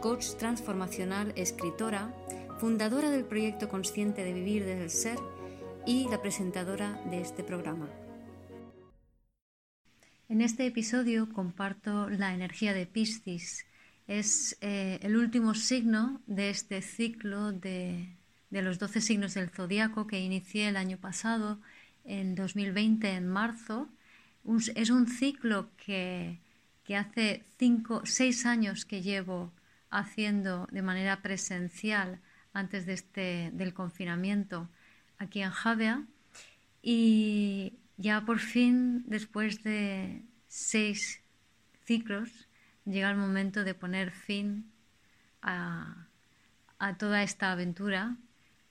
coach transformacional, escritora, fundadora del proyecto Consciente de Vivir desde el Ser y la presentadora de este programa. En este episodio comparto la energía de Piscis. Es eh, el último signo de este ciclo de, los 12 signos del zodiaco que inicié el año pasado, en 2020, en marzo es un ciclo que, hace cinco, seis años que llevo haciendo de manera presencial antes de este, del confinamiento aquí en Javea. Y ya por fin después de seis ciclos llega el momento de poner fin a, a toda esta aventura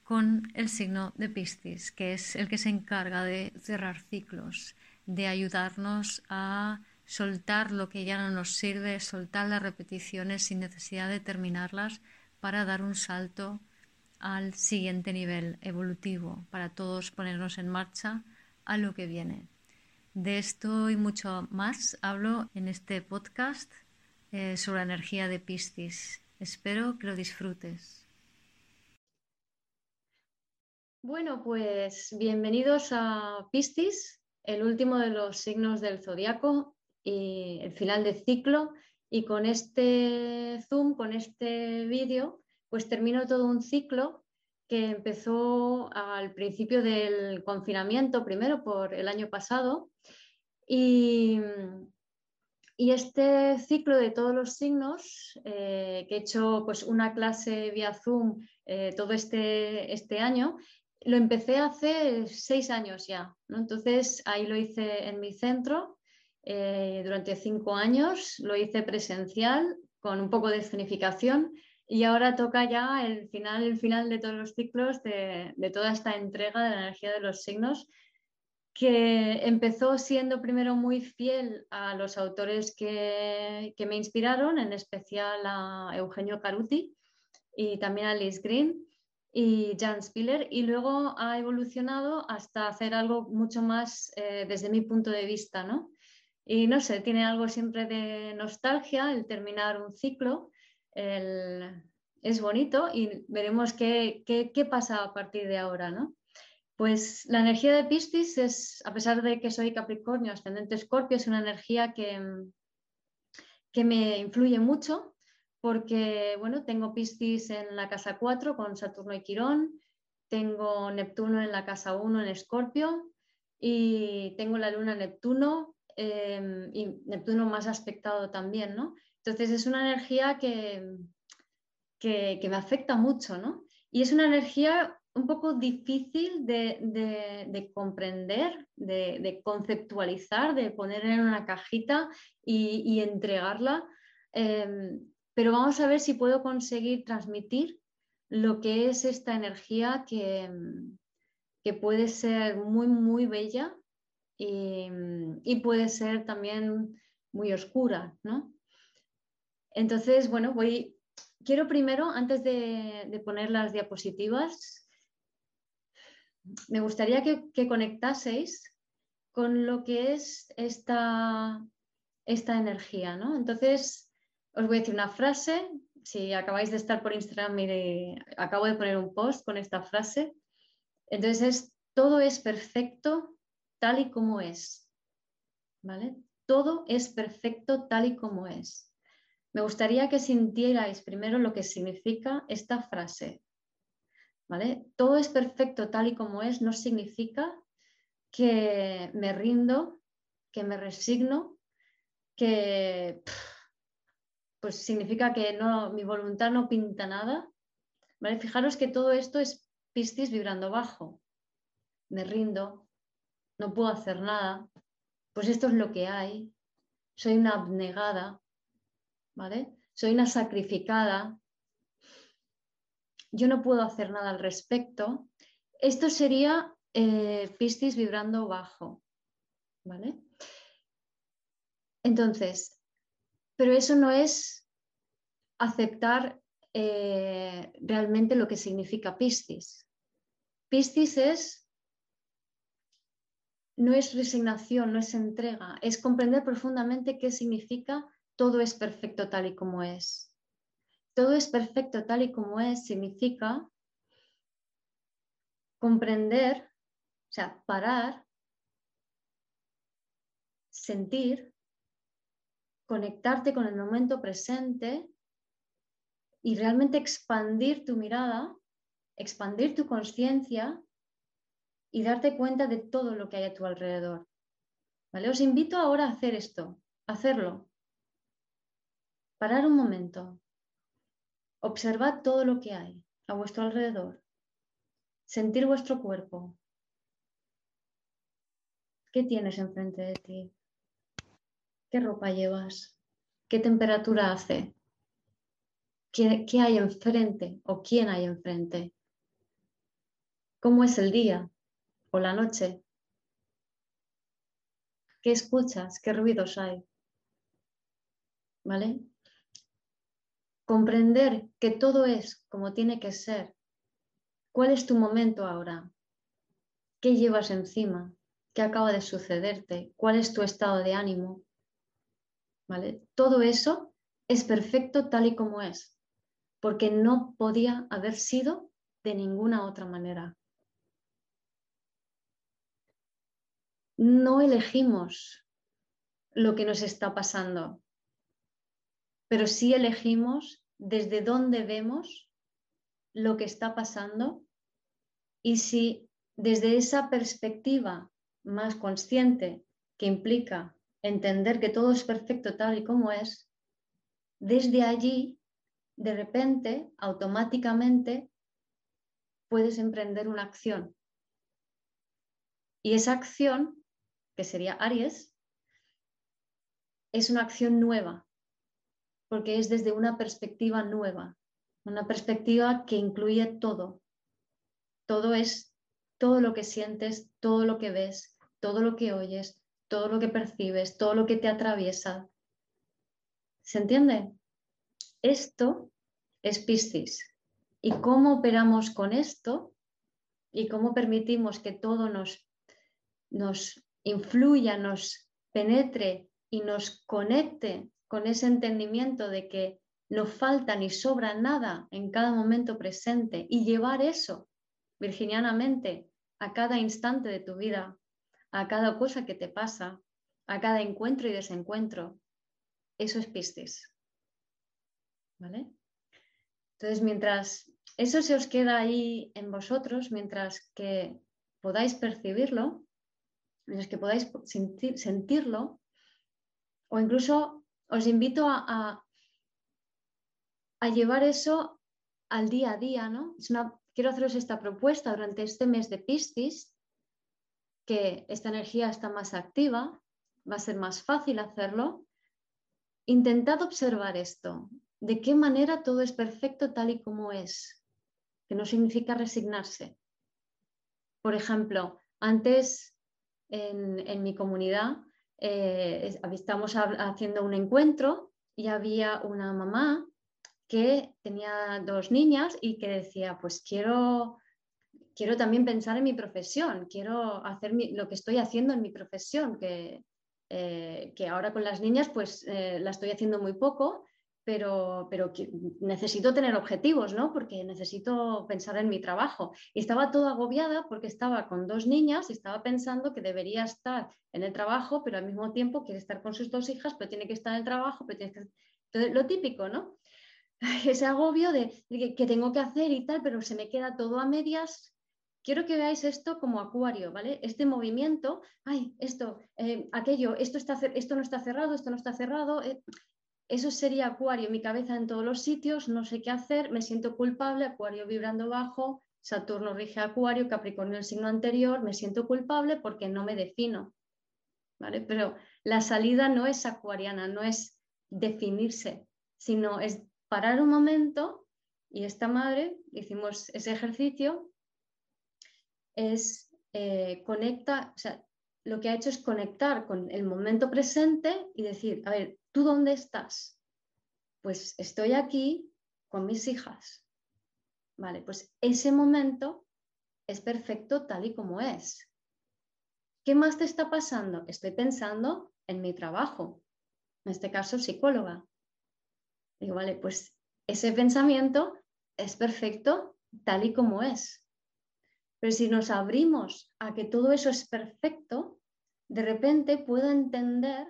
con el signo de Piscis, que es el que se encarga de cerrar ciclos de ayudarnos a soltar lo que ya no nos sirve, soltar las repeticiones sin necesidad de terminarlas para dar un salto al siguiente nivel evolutivo, para todos ponernos en marcha a lo que viene. De esto y mucho más hablo en este podcast eh, sobre la energía de Piscis. Espero que lo disfrutes. Bueno, pues bienvenidos a Piscis, el último de los signos del zodiaco y el final del ciclo. Y con este Zoom, con este vídeo, pues termino todo un ciclo que empezó al principio del confinamiento, primero por el año pasado. Y, este ciclo de todos los signos, eh, que he hecho pues, una clase vía Zoom eh, todo este, este año, lo empecé hace seis años ya, ¿no? Entonces ahí lo hice en mi centro eh, durante cinco años, lo hice presencial con un poco de escenificación y ahora toca ya el final, el final de todos los ciclos de, toda esta entrega de la energía de los signos que empezó siendo primero muy fiel a los autores que, que me inspiraron, en especial a Eugenio Caruti y también a Liz Green y Jan Spiller y luego ha evolucionado hasta hacer algo mucho más eh, desde mi punto de vista, ¿no? Y no sé, tiene algo siempre de nostalgia el terminar un ciclo, es bonito y veremos qué, qué, pasa a partir de ahora, ¿no? Pues la energía de Piscis es, a pesar de que soy Capricornio, ascendente Escorpio, es una energía que, que me influye mucho porque bueno, tengo Piscis en la casa 4 con Saturno y Quirón, tengo Neptuno en la casa 1 en Escorpio y tengo la luna Neptuno em, y Neptuno más aspectado también, ¿no? Entonces es una energía que, que, me afecta mucho, ¿no? Y es una energía un poco difícil de, comprender, de, conceptualizar, de poner en una cajita y, entregarla. Em, pero vamos a ver si puedo conseguir transmitir lo que es esta energía que, que puede ser muy, muy bella y, puede ser también muy oscura, ¿no? Entonces, bueno, voy, quiero primero, antes de, poner las diapositivas, me gustaría que, conectaseis con lo que es esta, esta energía, ¿no? Entonces, os voy a decir una frase. Si acabáis de estar por Instagram, mire, acabo de poner un post con esta frase. Entonces es, todo es perfecto tal y como es. ¿Vale? Todo es perfecto tal y como es. Me gustaría que sintierais primero lo que significa esta frase. ¿Vale? Todo es perfecto tal y como es no significa que me rindo, que me resigno, que pues significa que no, mi voluntad no pinta nada. ¿vale? Fijaros que todo esto es Piscis vibrando bajo. Me rindo, no puedo hacer nada. Pues esto es lo que hay. Soy una abnegada, ¿vale? Soy una sacrificada. yo no puedo hacer nada al respecto. Esto sería eh, Piscis vibrando bajo, ¿vale? Entonces, pero eso no es aceptar eh, realmente lo que significa Piscis. Piscis es no es resignación, no es entrega, es comprender profundamente qué significa todo es perfecto tal y como es. Todo es perfecto tal y como es significa comprender, o sea, parar, sentir, conectarte con el momento presente y realmente expandir tu mirada, expandir tu conciencia y darte cuenta de todo lo que hay a tu alrededor. ¿Vale? Os invito ahora a hacer esto, hacerlo. Parar un momento. Observad todo lo que hay a vuestro alrededor. Sentir vuestro cuerpo. ¿Qué tienes enfrente de ti? ¿Qué ropa llevas? ¿Qué temperatura hace? ¿Qué, ¿Qué, hay enfrente o quién hay enfrente? ¿Cómo es el día? O la noche. ¿Qué escuchas? ¿Qué ruidos hay? ¿Vale? Comprender que todo es como tiene que ser. ¿Cuál es tu momento ahora? ¿Qué llevas encima? ¿Qué acaba de sucederte? ¿Cuál es tu estado de ánimo? ¿Vale? Todo eso es perfecto tal y como es, porque no podía haber sido de ninguna otra manera. No elegimos lo que nos está pasando, pero sí elegimos desde dónde vemos lo que está pasando y si desde esa perspectiva más consciente que implica entender que todo es perfecto tal y como es, desde allí, de repente, automáticamente, puedes emprender una acción. Y esa acción que sería Aries, es una acción nueva, porque es desde una perspectiva nueva, una perspectiva que incluye todo. Todo es todo lo que sientes, todo lo que ves, todo lo que oyes, todo lo que percibes, todo lo que te atraviesa. ¿Se entiende? Esto es Piscis. ¿Y cómo operamos con esto? ¿Y cómo permitimos que todo nos, nos influya, nos penetre y nos conecte con ese entendimiento de que no falta ni sobra nada en cada momento presente y llevar eso virginianamente a cada instante de tu vida, a cada cosa que te pasa, a cada encuentro y desencuentro. Eso es Piscis. ¿Vale? Entonces, mientras eso se os queda ahí en vosotros, mientras que podáis percibirlo, en los que podáis sentirlo, o incluso os invito a, a, llevar eso al día a día, ¿no? quiero haceros esta propuesta durante este mes de Piscis, que esta energía está más activa, va a ser más fácil hacerlo. Intentad observar esto, de qué manera todo es perfecto tal y como es, que no significa resignarse. Por ejemplo, antes en, mi comunidad, eh, estamos haciendo un encuentro y había una mamá que tenía dos niñas y que decía, pues quiero, quiero también pensar en mi profesión, quiero hacer lo que estoy haciendo en mi profesión, que, eh, que ahora con las niñas pues eh, la estoy haciendo muy poco, pero, pero necesito tener objetivos, ¿no? Porque necesito pensar en mi trabajo. Y estaba toda agobiada porque estaba con dos niñas y estaba pensando que debería estar en el trabajo, pero al mismo tiempo quiere estar con sus dos hijas, pero tiene que estar en el trabajo, pero tiene que... Entonces, lo típico, ¿no? Ese agobio de, que, tengo que hacer y tal, pero se me queda todo a medias, quiero que veáis esto como acuario, ¿vale? Este movimiento, ay, esto, eh, aquello, esto, está, esto no está cerrado, esto no está cerrado. Eh, eso sería Acuario, mi cabeza en todos los sitios, no sé qué hacer, me siento culpable, Acuario vibrando bajo, Saturno rige Acuario, Capricornio el signo anterior, me siento culpable porque no me defino. ¿vale? Pero la salida no es acuariana, no es definirse, sino es parar un momento Y esta madre, hicimos ese ejercicio, es eh, conecta, o sea, lo que ha hecho es conectar con el momento presente y decir, a ver, ¿tú dónde estás? Pues estoy aquí con mis hijas. Vale, pues ese momento es perfecto tal y como es. ¿Qué más te está pasando? Estoy pensando en mi trabajo, en este caso psicóloga. Digo, vale, pues ese pensamiento es perfecto tal y como es. Pero si nos abrimos a que todo eso es perfecto, de repente puedo entender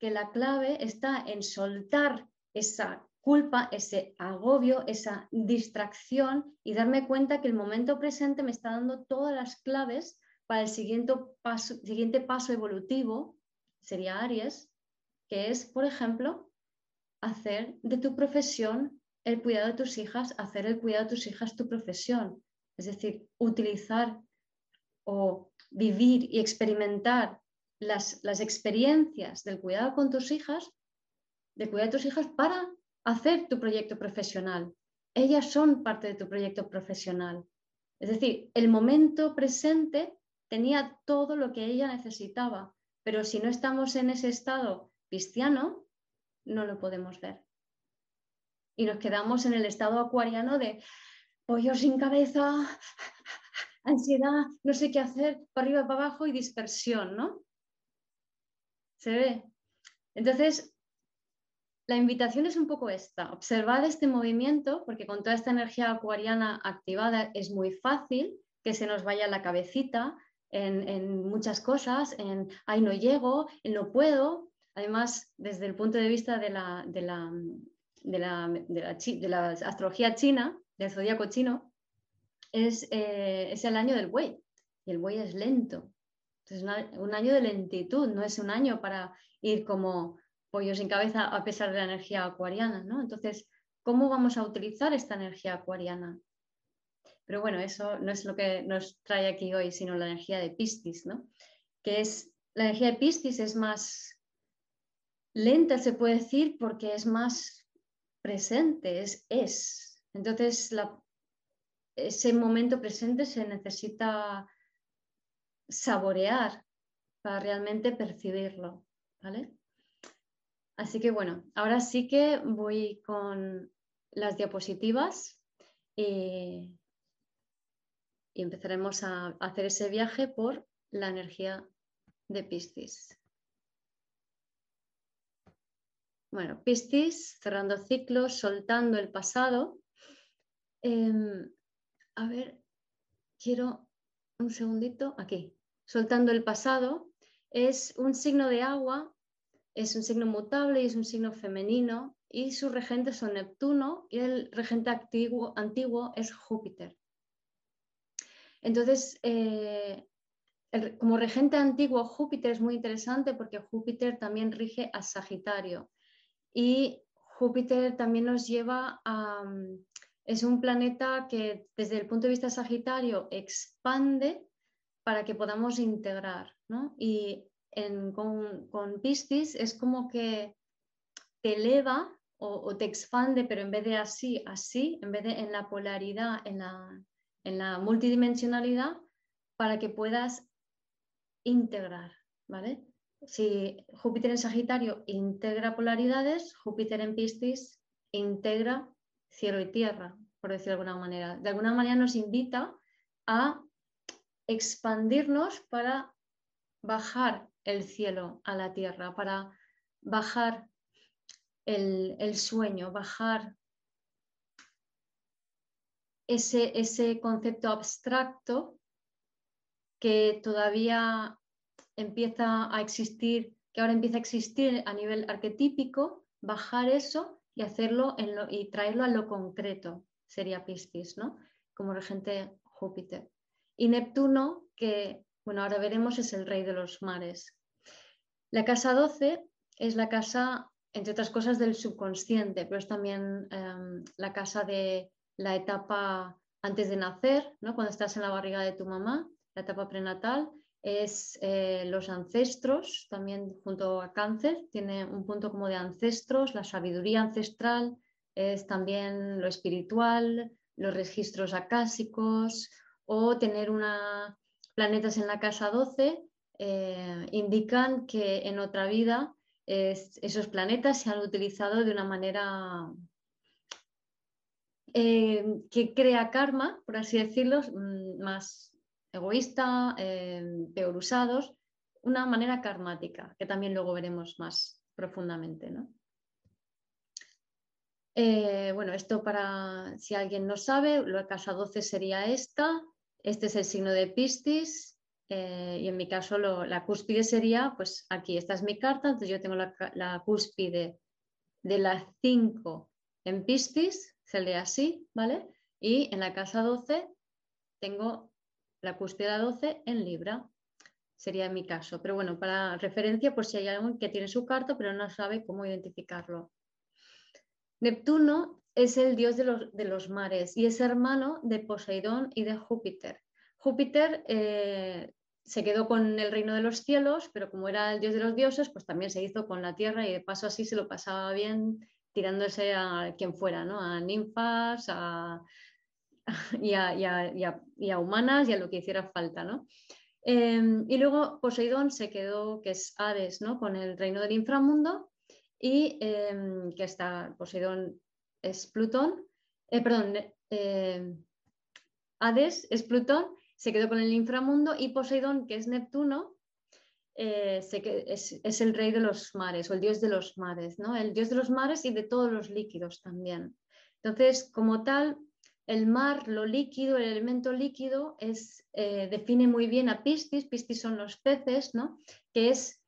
que la clave está en soltar esa culpa, ese agobio, esa distracción y darme cuenta que el momento presente me está dando todas las claves para el siguiente paso, siguiente paso evolutivo, sería Aries, que es, por ejemplo, hacer de tu profesión el cuidado de tus hijas, hacer el cuidado de tus hijas tu profesión. Es decir, utilizar o vivir y experimentar las, las experiencias del cuidado con tus hijas, de cuidar de tus hijas para hacer tu proyecto profesional. Ellas son parte de tu proyecto profesional. Es decir, el momento presente tenía todo lo que ella necesitaba, pero si no estamos en ese estado cristiano, no lo podemos ver. Y nos quedamos en el estado acuariano de pollo sin cabeza, ansiedad, no sé qué hacer, para arriba, para abajo y dispersión, ¿no? ¿Se ve? Entonces, la invitación es un poco esta, observar este movimiento, porque con toda esta energía acuariana activada es muy fácil que se nos vaya la cabecita en, muchas cosas, en, ay, no llego, en no puedo. Además, desde el punto de vista de la, de la, de la, de la, astrología china, del zodíaco chino, es, eh, es, el año del buey y el buey es lento. Entonces, un año de lentitud, no es un año para ir como pollo sin cabeza a pesar de la energía acuariana, ¿no? Entonces, ¿cómo vamos a utilizar esta energía acuariana? Pero bueno, eso no es lo que nos trae aquí hoy, sino la energía de Piscis, ¿no? Que es, la energía de Piscis es más lenta, se puede decir, porque es más presente, es, es. Entonces, ese momento presente se necesita saborear para realmente percibirlo, ¿vale? Así que bueno, ahora sí que voy con las diapositivas y, empezaremos a hacer ese viaje por la energía de Piscis. Bueno, Piscis, cerrando ciclos, soltando el pasado. Em, a ver, quiero un segundito, aquí. Soltando el pasado es un signo de agua es un signo mutable y es un signo femenino y sus regentes son Neptuno y el regente antiguo, es Júpiter. Entonces, eh, como regente antiguo, Júpiter es muy interesante porque Júpiter también rige a Sagitario y Júpiter también nos lleva a... Es un planeta que desde el punto de vista Sagitario expande para que podamos integrar. ¿no? Y con, Piscis es como que te eleva o, te expande, pero en vez de así, así, en vez de en la polaridad, en la, en la multidimensionalidad, para que puedas integrar, ¿vale? Si Júpiter en Sagitario integra polaridades, Júpiter en Piscis integra cielo y tierra, por decirlo de alguna manera. De alguna manera nos invita a expandirnos para bajar el cielo a la tierra, para bajar el, sueño, bajar ese, ese concepto abstracto que todavía empieza a existir, que ahora empieza a existir a nivel arquetípico, bajar eso y hacerlo en lo, y traerlo a lo concreto, sería Piscis, ¿no? Como regente Júpiter. Y Neptuno, que bueno, ahora veremos, es el rey de los mares. La casa 12 es la casa, entre otras cosas, del subconsciente, pero es también em, la casa de la etapa antes de nacer, ¿no? cuando estás en la barriga de tu mamá, la etapa prenatal, es eh, los ancestros, también junto a cáncer, tiene un punto como de ancestros, la sabiduría ancestral, es también lo espiritual, los registros acásicos o tener una, planetas en la casa 12 eh, indican que en otra vida esos planetas se han utilizado de una manera eh, que crea karma, por así decirlo, mm, más egoísta, eh, peor usados, una manera karmática, que también luego veremos más profundamente. bueno, esto para si alguien no sabe, la casa 12 sería esta, este es el signo de Piscis, eh, y en mi caso la cúspide sería, pues aquí, esta es mi carta, entonces yo tengo la, cúspide de las 5 en Piscis, se lee así, ¿vale? Y en la casa 12 tengo la cúspide 12 en Libra, sería mi caso. Pero bueno, para referencia, pues si hay alguien que tiene su carta pero no sabe cómo identificarlo. Neptuno es el dios de los, de los mares y es hermano de Poseidón y de Júpiter. Júpiter eh, se quedó con el reino de los cielos, pero como era el dios de los dioses, pues también se hizo con la tierra y de paso así se lo pasaba bien tirándose a quien fuera, ¿no? a ninfas y, a, humanas y a lo que hiciera falta. ¿no? Em, y luego Poseidón se quedó, que es Hades, ¿no? con el reino del inframundo y em, que está, Poseidón es Plutón, eh, perdón, eh, Hades es Plutón se quedó con el inframundo y Poseidón, que es Neptuno, eh, es, el rey de los mares o el dios de los mares, ¿no? El dios de los mares y de todos los líquidos también. Entonces, como tal, el mar, lo líquido, el elemento líquido, es, eh, define muy bien a Piscis, Piscis son los peces, ¿no? Que es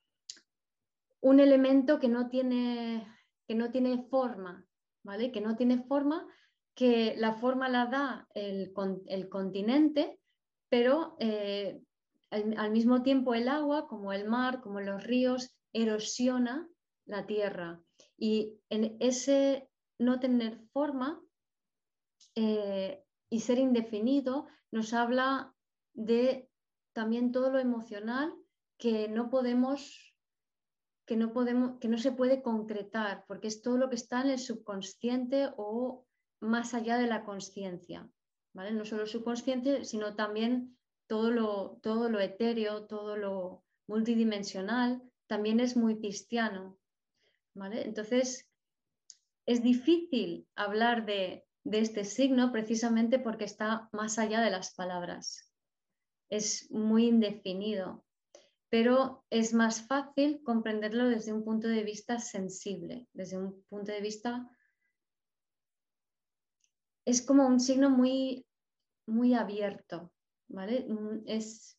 un elemento que no tiene, que no tiene forma, ¿vale? Que no tiene forma, que la forma la da el, el continente pero eh, al, mismo tiempo el agua, como el mar, como los ríos, erosiona la tierra. Y en ese no tener forma eh, y ser indefinido nos habla de también todo lo emocional que no podemos que no podemos que no se puede concretar porque es todo lo que está en el subconsciente o más allá de la conciencia no solo el subconsciente, sino también todo lo, todo lo etéreo, todo lo multidimensional, también es muy cristiano. ¿vale? Entonces, es difícil hablar de, de este signo precisamente porque está más allá de las palabras. Es muy indefinido, pero es más fácil comprenderlo desde un punto de vista sensible, desde un punto de vista es como un signo muy, muy abierto, ¿vale? Mm, es,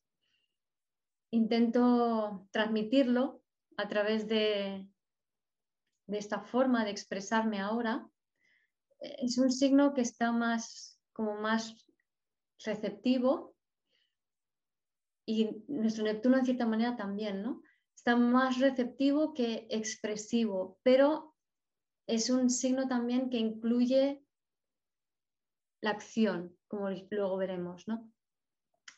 intento transmitirlo a través de, de esta forma de expresarme ahora. Es un signo que está más, como más receptivo y nuestro Neptuno en cierta manera también, ¿no? Está más receptivo que expresivo, pero es un signo también que incluye la acción, como luego veremos. ¿no?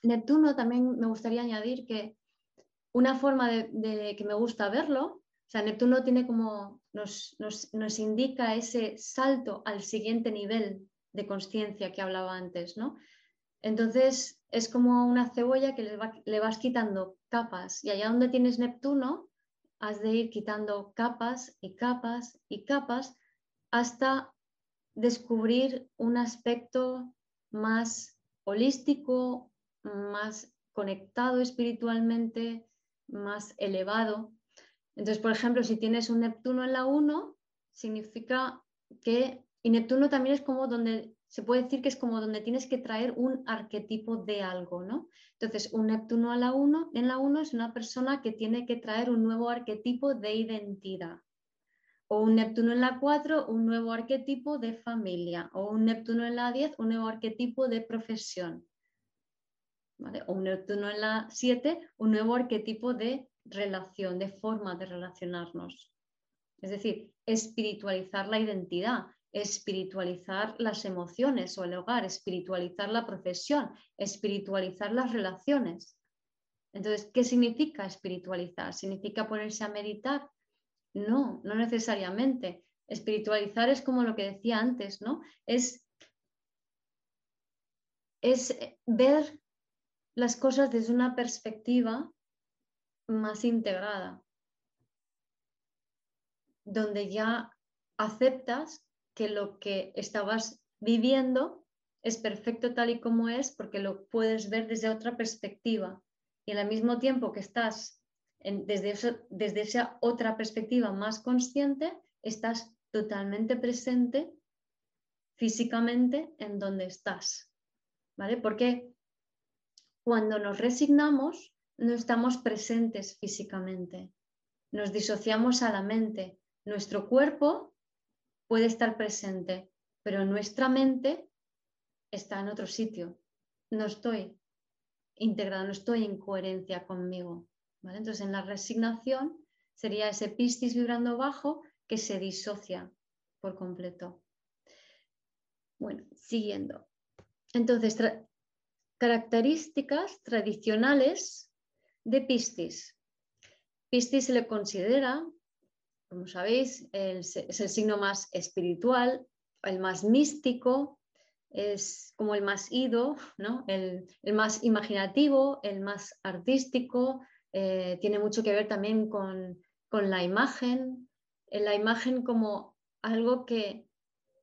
Neptuno también me gustaría añadir que una forma de, que me gusta verlo, o sea, Neptuno tiene como, nos, nos, indica ese salto al siguiente nivel de conciencia que hablaba antes, ¿no? Entonces es como una cebolla que le, le, vas quitando capas y allá donde tienes Neptuno has de ir quitando capas y capas y capas hasta descubrir un aspecto más holístico, más conectado espiritualmente, más elevado. Entonces, por ejemplo, si tienes un Neptuno en la 1, significa que, y Neptuno también es como donde, se puede decir que es como donde tienes que traer un arquetipo de algo, ¿no? Entonces, un Neptuno a la 1, en la 1 es una persona que tiene que traer un nuevo arquetipo de identidad. O un Neptuno en la 4, un nuevo arquetipo de familia, o un Neptuno en la 10, un nuevo arquetipo de profesión, o un Neptuno en la 7, un nuevo arquetipo de relación, de forma de relacionarnos. Es decir, espiritualizar la identidad, espiritualizar las emociones o el hogar, espiritualizar la profesión, espiritualizar las relaciones. Entonces, ¿qué significa espiritualizar? ¿Significa ponerse a meditar? No, no necesariamente. Espiritualizar es como lo que decía antes, ¿no? Es, es ver las cosas desde una perspectiva más integrada, donde ya aceptas que lo que estabas viviendo es perfecto tal y como es porque lo puedes ver desde otra perspectiva y al mismo tiempo que estás desde, desde esa otra perspectiva más consciente, estás totalmente presente físicamente en donde estás. ¿Vale? Porque cuando nos resignamos, no estamos presentes físicamente. Nos disociamos a la mente. Nuestro cuerpo puede estar presente, pero nuestra mente está en otro sitio. No estoy integrada, no estoy en coherencia conmigo. Entonces, en la resignación sería ese piscis vibrando bajo que se disocia por completo. Bueno, siguiendo. Entonces, características tradicionales de Piscis. Piscis se le considera, como sabéis, es el signo más espiritual, el más místico, es como el más ido, ¿no? el, más imaginativo, el más artístico, eh, tiene mucho que ver también con, la imagen, la imagen como algo que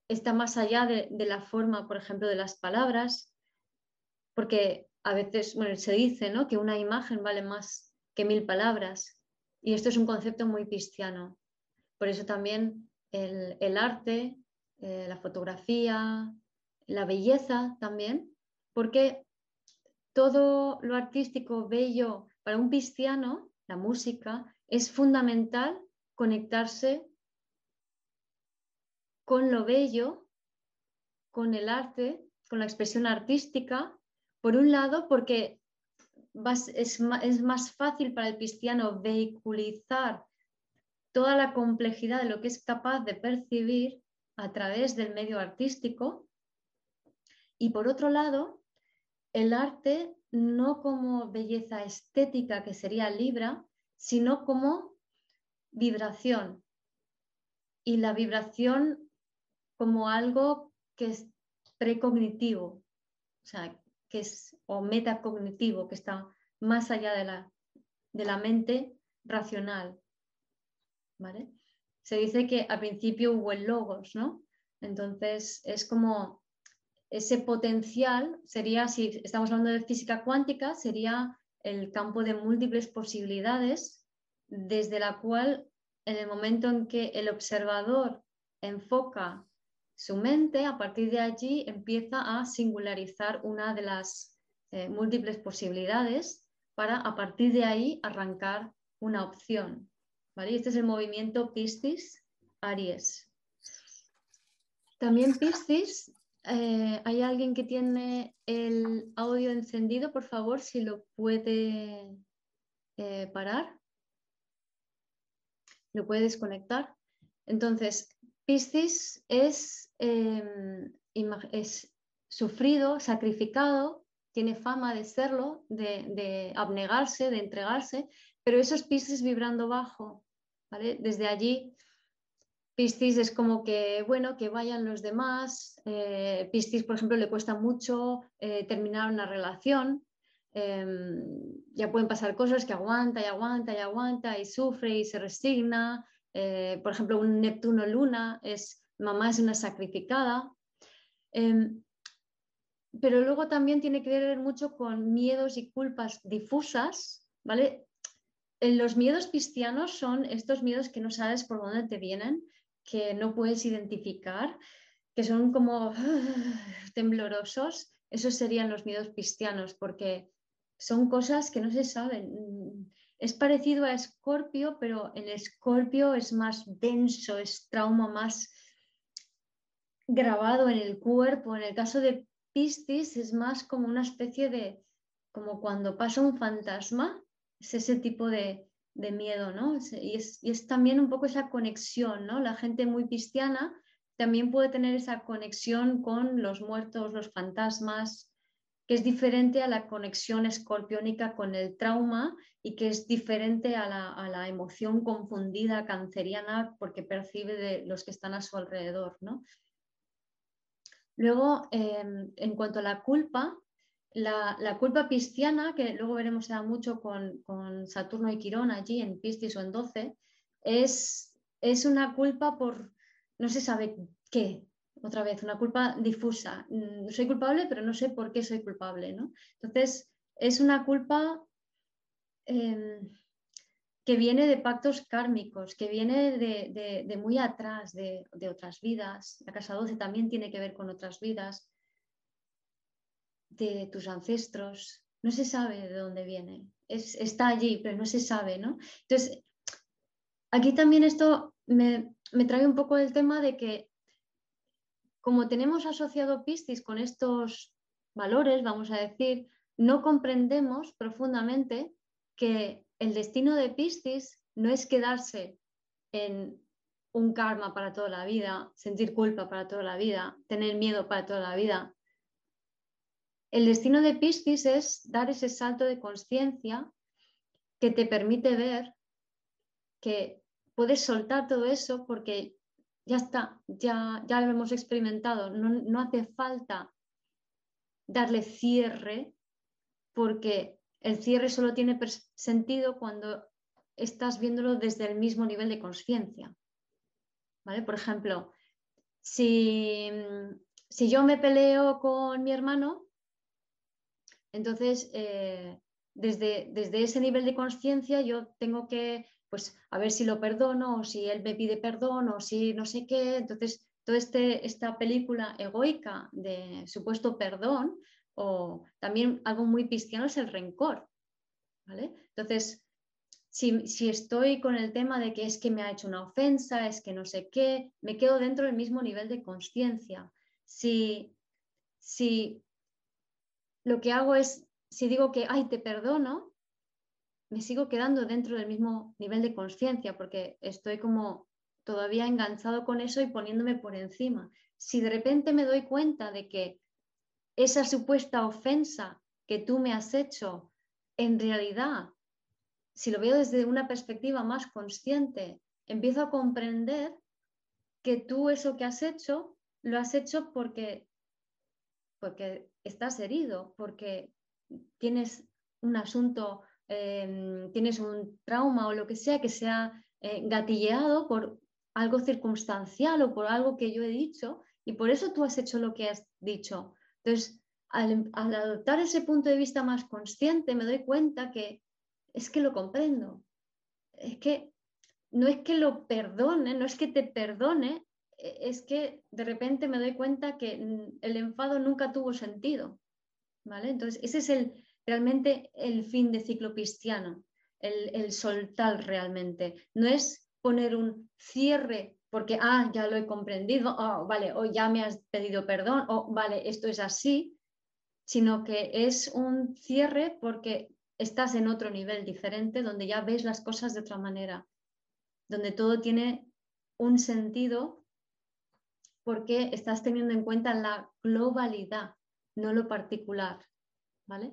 está más allá de, la forma, por ejemplo, de las palabras, porque a veces bueno, se dice ¿no? que una imagen vale más que mil palabras, y esto es un concepto muy cristiano. Por eso también el, arte, eh, la fotografía, la belleza también, porque todo lo artístico, bello, para un cristiano, la música, es fundamental conectarse con lo bello, con el arte, con la expresión artística, por un lado porque es, más fácil para el cristiano vehiculizar toda la complejidad de lo que es capaz de percibir a través del medio artístico. Y por otro lado, el arte no como belleza estética que sería Libra, sino como vibración. Y la vibración como algo que es precognitivo, o sea, o metacognitivo, que está más allá de la, de la mente racional. Se dice que al principio hubo el logos, ¿no? Entonces es como ese potencial sería, si estamos hablando de física cuántica, sería el campo de múltiples posibilidades desde la cual en el momento en que el observador enfoca su mente, a partir de allí empieza a singularizar una de las eh, múltiples posibilidades para a partir de ahí arrancar una opción. Este es el movimiento Piscis-Aries. También Piscis eh, ¿Hay alguien que tiene el audio encendido? Por favor, si lo puede eh, parar. Lo puede desconectar. Entonces, Piscis es, em, es sufrido, sacrificado, tiene fama de serlo, de, abnegarse, de entregarse, pero eso es Piscis vibrando bajo. Desde allí Piscis es como que, bueno, que vayan los demás. Eh, Piscis, por ejemplo, le cuesta mucho eh, terminar una relación. Em, ya pueden pasar cosas que aguanta y aguanta y aguanta y sufre y se resigna. Eh, por ejemplo, un Neptuno-Luna es mamá es una sacrificada. Em, pero luego también tiene que ver mucho con miedos y culpas difusas, ¿vale? Los miedos cristianos son estos miedos que no sabes por dónde te vienen, que no puedes identificar, que son como temblorosos, esos serían los miedos cristianos, porque son cosas que no se saben. Es parecido a Escorpio, pero en Escorpio es más denso, es trauma más grabado en el cuerpo. En el caso de Piscis es más como una especie de, como cuando pasa un fantasma, es ese tipo de, de miedo, ¿no? Y es, también un poco esa conexión, ¿no? La gente muy cristiana también puede tener esa conexión con los muertos, los fantasmas, que es diferente a la conexión escorpiónica con el trauma y que es diferente a la, emoción confundida canceriana porque percibe de los que están a su alrededor. ¿no? Luego, em, en cuanto a la culpa, la, culpa pisciana, que luego veremos da mucho con, Saturno y Quirón allí en Piscis o en 12, es, es una culpa por no se sabe qué, otra vez, una culpa difusa. Mm, soy culpable, pero no sé por qué soy culpable. ¿no? Entonces, es una culpa em, que viene de pactos kármicos, que viene de, muy atrás, de, otras vidas. La casa 12 también tiene que ver con otras vidas, de tus ancestros. No se sabe de dónde viene. está allí, pero no se sabe. ¿no? Entonces, aquí también esto me, me trae un poco el tema de que como tenemos asociado Piscis con estos valores, vamos a decir, no comprendemos profundamente que el destino de Piscis no es quedarse en un karma para toda la vida, sentir culpa para toda la vida, tener miedo para toda la vida. El destino de Piscis es dar ese salto de conciencia que te permite ver que puedes soltar todo eso porque ya está, ya, ya lo hemos experimentado, no, hace falta darle cierre porque el cierre solo tiene sentido cuando estás viéndolo desde el mismo nivel de conciencia. ¿Vale? Por ejemplo, si, si, yo me peleo con mi hermano, entonces eh, desde, desde, ese nivel de conciencia yo tengo que pues a ver si lo perdono o si él me pide perdón o si no sé qué. Entonces, toda este, esta película egoica de supuesto perdón o también algo muy cristiano es el rencor. ¿vale? Entonces, si, si, estoy con el tema de que es que me ha hecho una ofensa, es que no sé qué, me quedo dentro del mismo nivel de conciencia. Si, si lo que hago es, si digo que, ay, te perdono, me sigo quedando dentro del mismo nivel de conciencia porque estoy como todavía enganchado con eso y poniéndome por encima. Si de repente me doy cuenta de que esa supuesta ofensa que tú me has hecho, en realidad, si lo veo desde una perspectiva más consciente, empiezo a comprender que tú eso que has hecho, lo has hecho porque, porque estás herido, porque tienes un asunto Em, tienes un trauma o lo que sea que sea eh, gatilleado por algo circunstancial o por algo que yo he dicho y por eso tú has hecho lo que has dicho. Entonces, al, adoptar ese punto de vista más consciente, me doy cuenta que es que lo comprendo. Es que no es que lo perdone, no es que te perdone, e, es que de repente me doy cuenta que mm, el enfado nunca tuvo sentido. ¿Vale? Entonces, ese es el, realmente el fin de ciclo cristiano, el, soltar realmente. No es poner un cierre porque, ah, ya lo he comprendido, oh, vale, o ya me has pedido perdón, o vale, esto es así, sino que es un cierre porque estás en otro nivel diferente, donde ya ves las cosas de otra manera, donde todo tiene un sentido porque estás teniendo en cuenta la globalidad, no lo particular, ¿vale?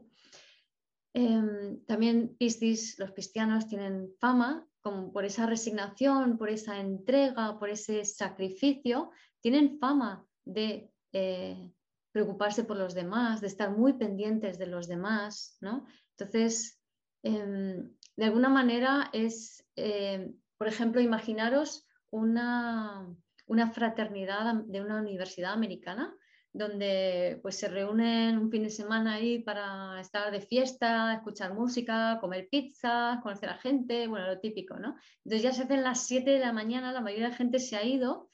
Em, también Piscis, los cristianos tienen fama como por esa resignación, por esa entrega, por ese sacrificio, tienen fama de eh, preocuparse por los demás, de estar muy pendientes de los demás, ¿no? Entonces, em, de alguna manera es, em, por ejemplo, imaginaros una, una fraternidad de una universidad americana donde pues se reúnen un fin de semana ahí para estar de fiesta, escuchar música, comer pizza, conocer a gente, bueno, lo típico, ¿no? Entonces ya se hacen las 7 de la mañana, la mayoría de la gente se ha ido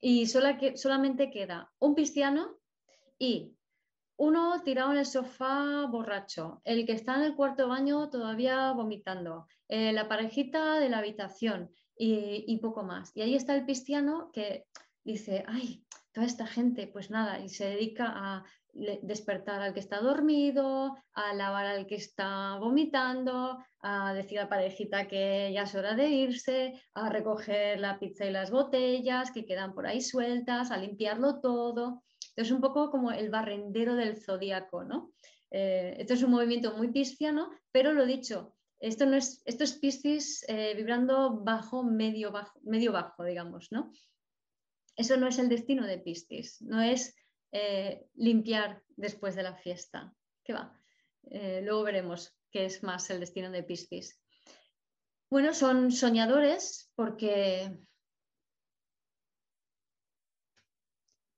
y que, solamente queda un cristiano y uno tirado en el sofá borracho, el que está en el cuarto baño todavía vomitando, eh, la parejita de la habitación y, y poco más. Y ahí está el cristiano que dice, ay, toda esta gente, pues nada, y se dedica a despertar al que está dormido, a lavar al que está vomitando, a decir a la parejita que ya es hora de irse, a recoger la pizza y las botellas que quedan por ahí sueltas, a limpiarlo todo. Entonces, un poco como el barrendero del zodíaco, ¿no? Eh, esto es un movimiento muy pisciano, pero lo dicho, esto, no es, esto es Piscis eh, vibrando bajo medio, bajo, medio bajo, digamos, ¿no? Eso no es el destino de Piscis, no es eh, limpiar después de la fiesta. ¿Qué va? luego veremos qué es más el destino de Piscis. Bueno, son soñadores porque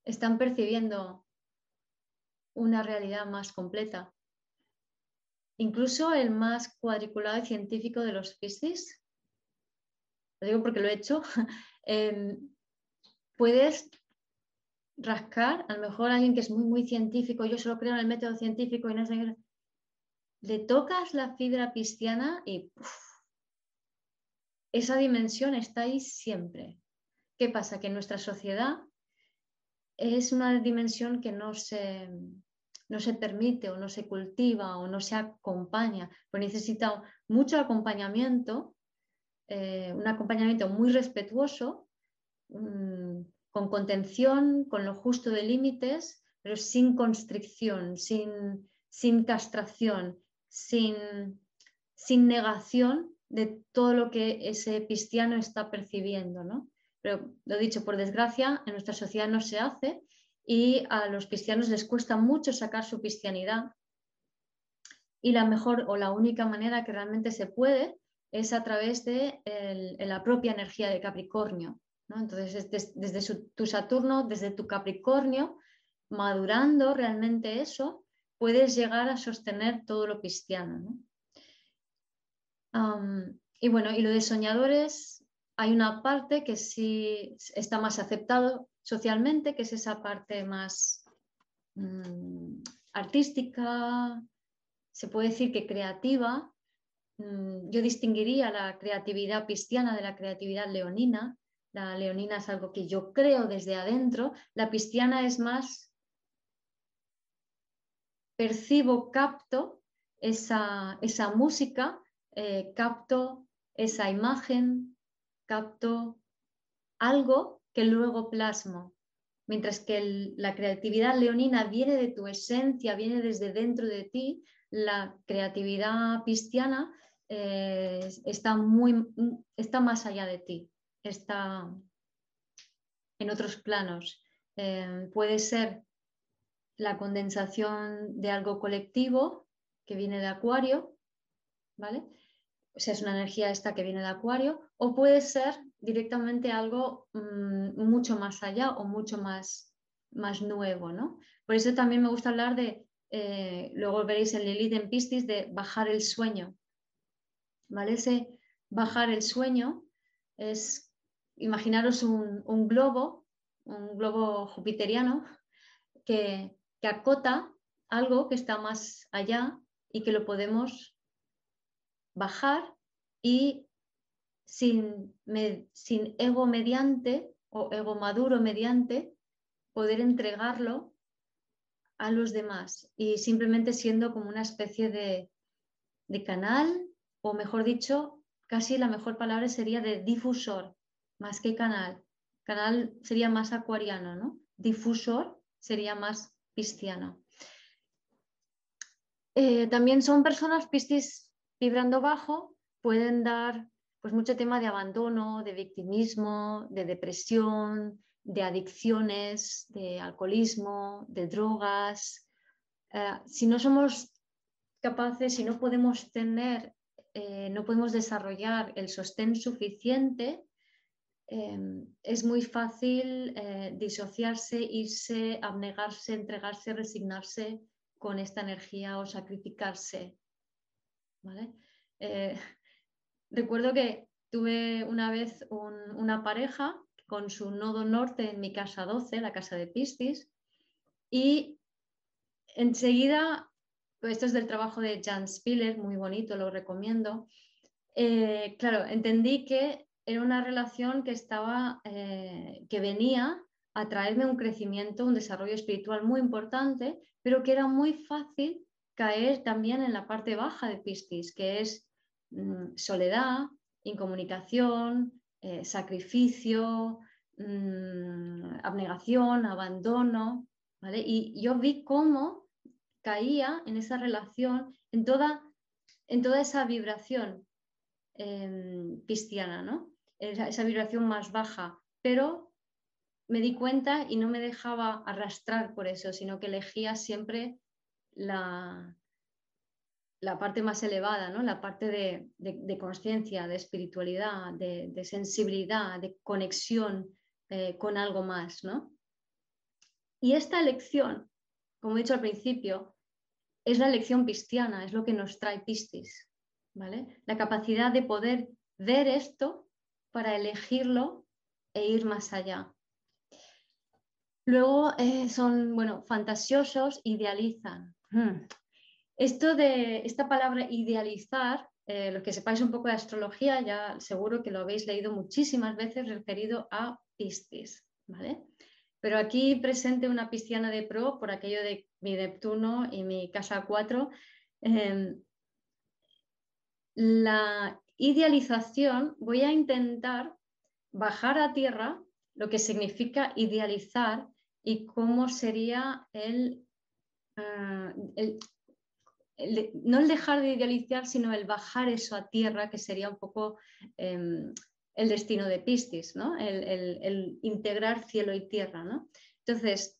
están percibiendo una realidad más completa. Incluso el más cuadriculado y científico de los Piscis, lo digo porque lo he hecho, em, puedes rascar, a lo mejor alguien que es muy, muy científico, yo solo creo en el método científico y no sé le tocas la fibra pisciana y esa dimensión está ahí siempre. ¿Qué pasa? Que en nuestra sociedad es una dimensión que no se, no se permite o no se cultiva o no se acompaña, pues necesita mucho acompañamiento, eh, un acompañamiento muy respetuoso, mm, con contención, con lo justo de límites, pero sin constricción, sin, sin castración, sin, sin, negación de todo lo que ese cristiano está percibiendo. ¿no? Pero lo dicho, por desgracia, en nuestra sociedad no se hace y a los cristianos les cuesta mucho sacar su cristianidad. Y la mejor o la única manera que realmente se puede es a través de la propia energía de Capricornio. Entonces, desde, tu Saturno, desde tu Capricornio, madurando realmente eso, puedes llegar a sostener todo lo cristiano. y bueno, y lo de soñadores, hay una parte que sí está más aceptado socialmente, que es esa parte más mm, artística, se puede decir que creativa. Mm, yo distinguiría la creatividad cristiana de la creatividad leonina. La leonina es algo que yo creo desde adentro, la cristiana es más percibo, capto esa, esa música, eh, capto esa imagen, capto algo que luego plasmo. Mientras que la creatividad leonina viene de tu esencia, viene desde dentro de ti, la creatividad cristiana eh, está, muy, está más allá de ti, está en otros planos. Eh, puede ser la condensación de algo colectivo que viene de Acuario, ¿vale? O sea, es una energía esta que viene de Acuario, o puede ser directamente algo mm, mucho más allá o mucho más, más nuevo, ¿no? Por eso también me gusta hablar de, eh, luego veréis en Lilith en Piscis, de bajar el sueño, ¿vale? Ese bajar el sueño es, imaginaros un, globo, un globo jupiteriano, que, acota algo que está más allá y que lo podemos bajar y sin, ego mediante o ego maduro mediante poder entregarlo a los demás y simplemente siendo como una especie de, canal o mejor dicho, casi la mejor palabra sería de difusor más que canal. Canal sería más acuariano, ¿no? Difusor sería más pisciano. Eh, también son personas piscis vibrando bajo, pueden dar pues, mucho tema de abandono, de victimismo, de depresión, de adicciones, de alcoholismo, de drogas. Eh, si no somos capaces, si no podemos tener, eh, no podemos desarrollar el sostén suficiente, Em, es muy fácil eh, disociarse, irse, abnegarse, entregarse, resignarse con esta energía o sacrificarse. Eh, recuerdo que tuve una vez una pareja con su nodo norte en mi casa 12, la casa de Piscis, y enseguida, pues esto es del trabajo de Jan Spiller, muy bonito, lo recomiendo. Eh, claro, entendí que era una relación que estaba, eh, que venía a traerme un crecimiento, un desarrollo espiritual muy importante, pero que era muy fácil caer también en la parte baja de Piscis, que es mm, soledad, incomunicación, eh, sacrificio, mm, abnegación, abandono. Y yo vi cómo caía en esa relación, en toda, en toda esa vibración eh, cristiana, ¿no? Esa vibración más baja, pero me di cuenta y no me dejaba arrastrar por eso, sino que elegía siempre la, la parte más elevada, ¿no? la parte de, de, conciencia, de espiritualidad, de, sensibilidad, de conexión eh, con algo más. ¿no? Y esta elección, como he dicho al principio, es la elección cristiana, es lo que nos trae Piscis. ¿vale? La capacidad de poder ver esto para elegirlo e ir más allá. Luego eh, son, bueno, fantasiosos, idealizan. Hmm. Esto de esta palabra idealizar, eh, los que sepáis un poco de astrología, ya seguro que lo habéis leído muchísimas veces referido a Piscis, ¿vale? Pero aquí presente una pisciana de pro por aquello de mi Neptuno y mi casa 4. Em, la idealización, voy a intentar bajar a tierra lo que significa idealizar y cómo sería el, ah, no el dejar de idealizar, sino el bajar eso a tierra, que sería un poco em, el destino de Piscis, ¿no? el, integrar cielo y tierra. ¿no? Entonces,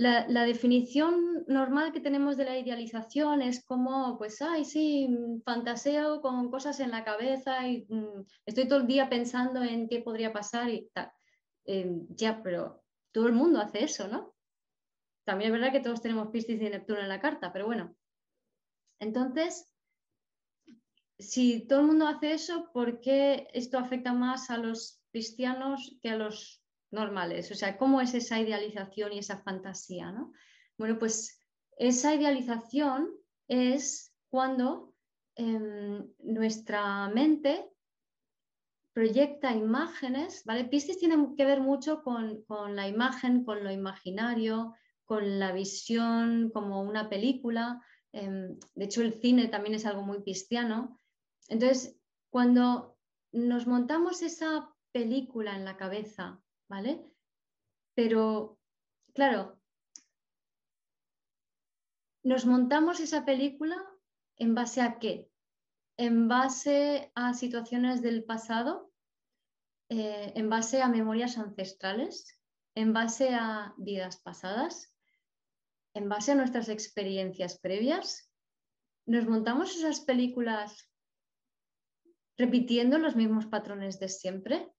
la, definición normal que tenemos de la idealización es como, pues, ay, sí, fantaseo con cosas en la cabeza y mm, estoy todo el día pensando en qué podría pasar y tal. Em, ya, pero todo el mundo hace eso, ¿no? También es verdad que todos tenemos Piscis y Neptuno en la carta, pero bueno. Entonces, si todo el mundo hace eso, ¿por qué esto afecta más a los cristianos que a los normales? O sea, ¿cómo es esa idealización y esa fantasía? ¿no? Bueno, pues esa idealización es cuando em, nuestra mente proyecta imágenes, ¿vale? Piscis tiene que ver mucho con, la imagen, con lo imaginario, con la visión como una película. Em, de hecho, el cine también es algo muy cristiano. Entonces, cuando nos montamos esa película en la cabeza, ¿vale? Pero, claro, nos montamos esa película en base a qué? en base a situaciones del pasado, eh, en base a memorias ancestrales, en base a vidas pasadas, en base a nuestras experiencias previas. Nos montamos esas películas repitiendo los mismos patrones de siempre.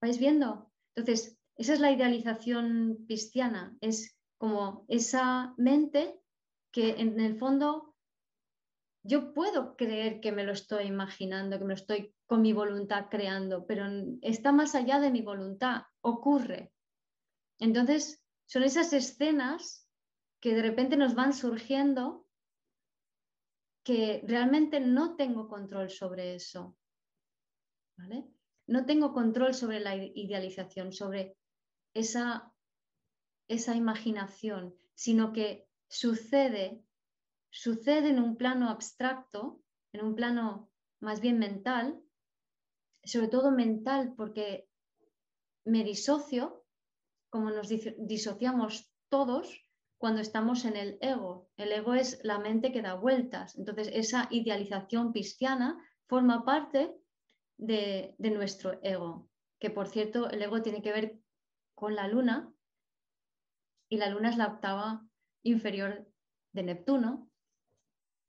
¿Vais viendo? Entonces, esa es la idealización cristiana, es como esa mente que en el fondo yo puedo creer que me lo estoy imaginando, que me lo estoy con mi voluntad creando, pero está más allá de mi voluntad, ocurre. Entonces, son esas escenas que de repente nos van surgiendo que realmente no tengo control sobre eso. ¿vale? No tengo control sobre la idealización, sobre esa, esa imaginación, sino que sucede sucede en un plano abstracto, en un plano más bien mental, sobre todo mental porque me disocio, como nos disociamos todos cuando estamos en el ego. El ego es la mente que da vueltas. Entonces, esa idealización cristiana forma parte de, nuestro ego, que por cierto, el ego tiene que ver con la luna y la luna es la octava inferior de Neptuno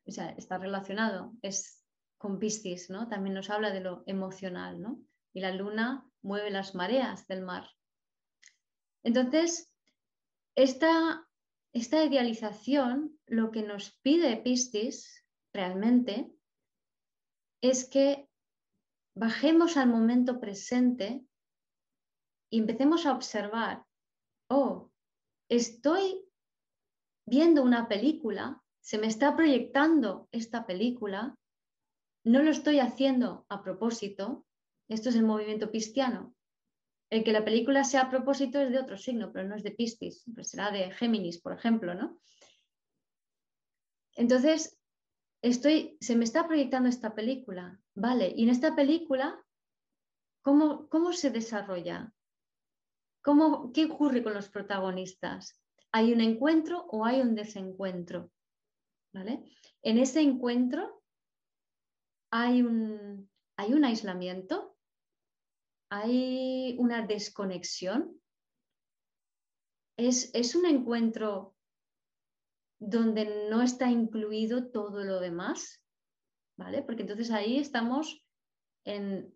o sea, está relacionado, es con Piscis, ¿no? También nos habla de lo emocional, ¿no? Y la luna mueve las mareas del mar. Entonces, esta, esta idealización, lo que nos pide Piscis realmente es que bajemos al momento presente y empecemos a observar, oh, estoy viendo una película se me está proyectando esta película, no lo estoy haciendo a propósito, esto es el movimiento pisciano. El que la película sea a propósito es de otro signo, pero no es de Piscis, pues será de Géminis, por ejemplo, ¿no? Entonces, estoy, se me está proyectando esta película, ¿vale? Y en esta película, ¿cómo, cómo se desarrolla? ¿Cómo, ¿Qué ocurre con los protagonistas? hay un encuentro o hay un desencuentro. ¿vale? En ese encuentro hay un, hay un aislamiento, hay una desconexión. Es, es un encuentro donde no está incluido todo lo demás, ¿vale? Porque entonces ahí estamos en...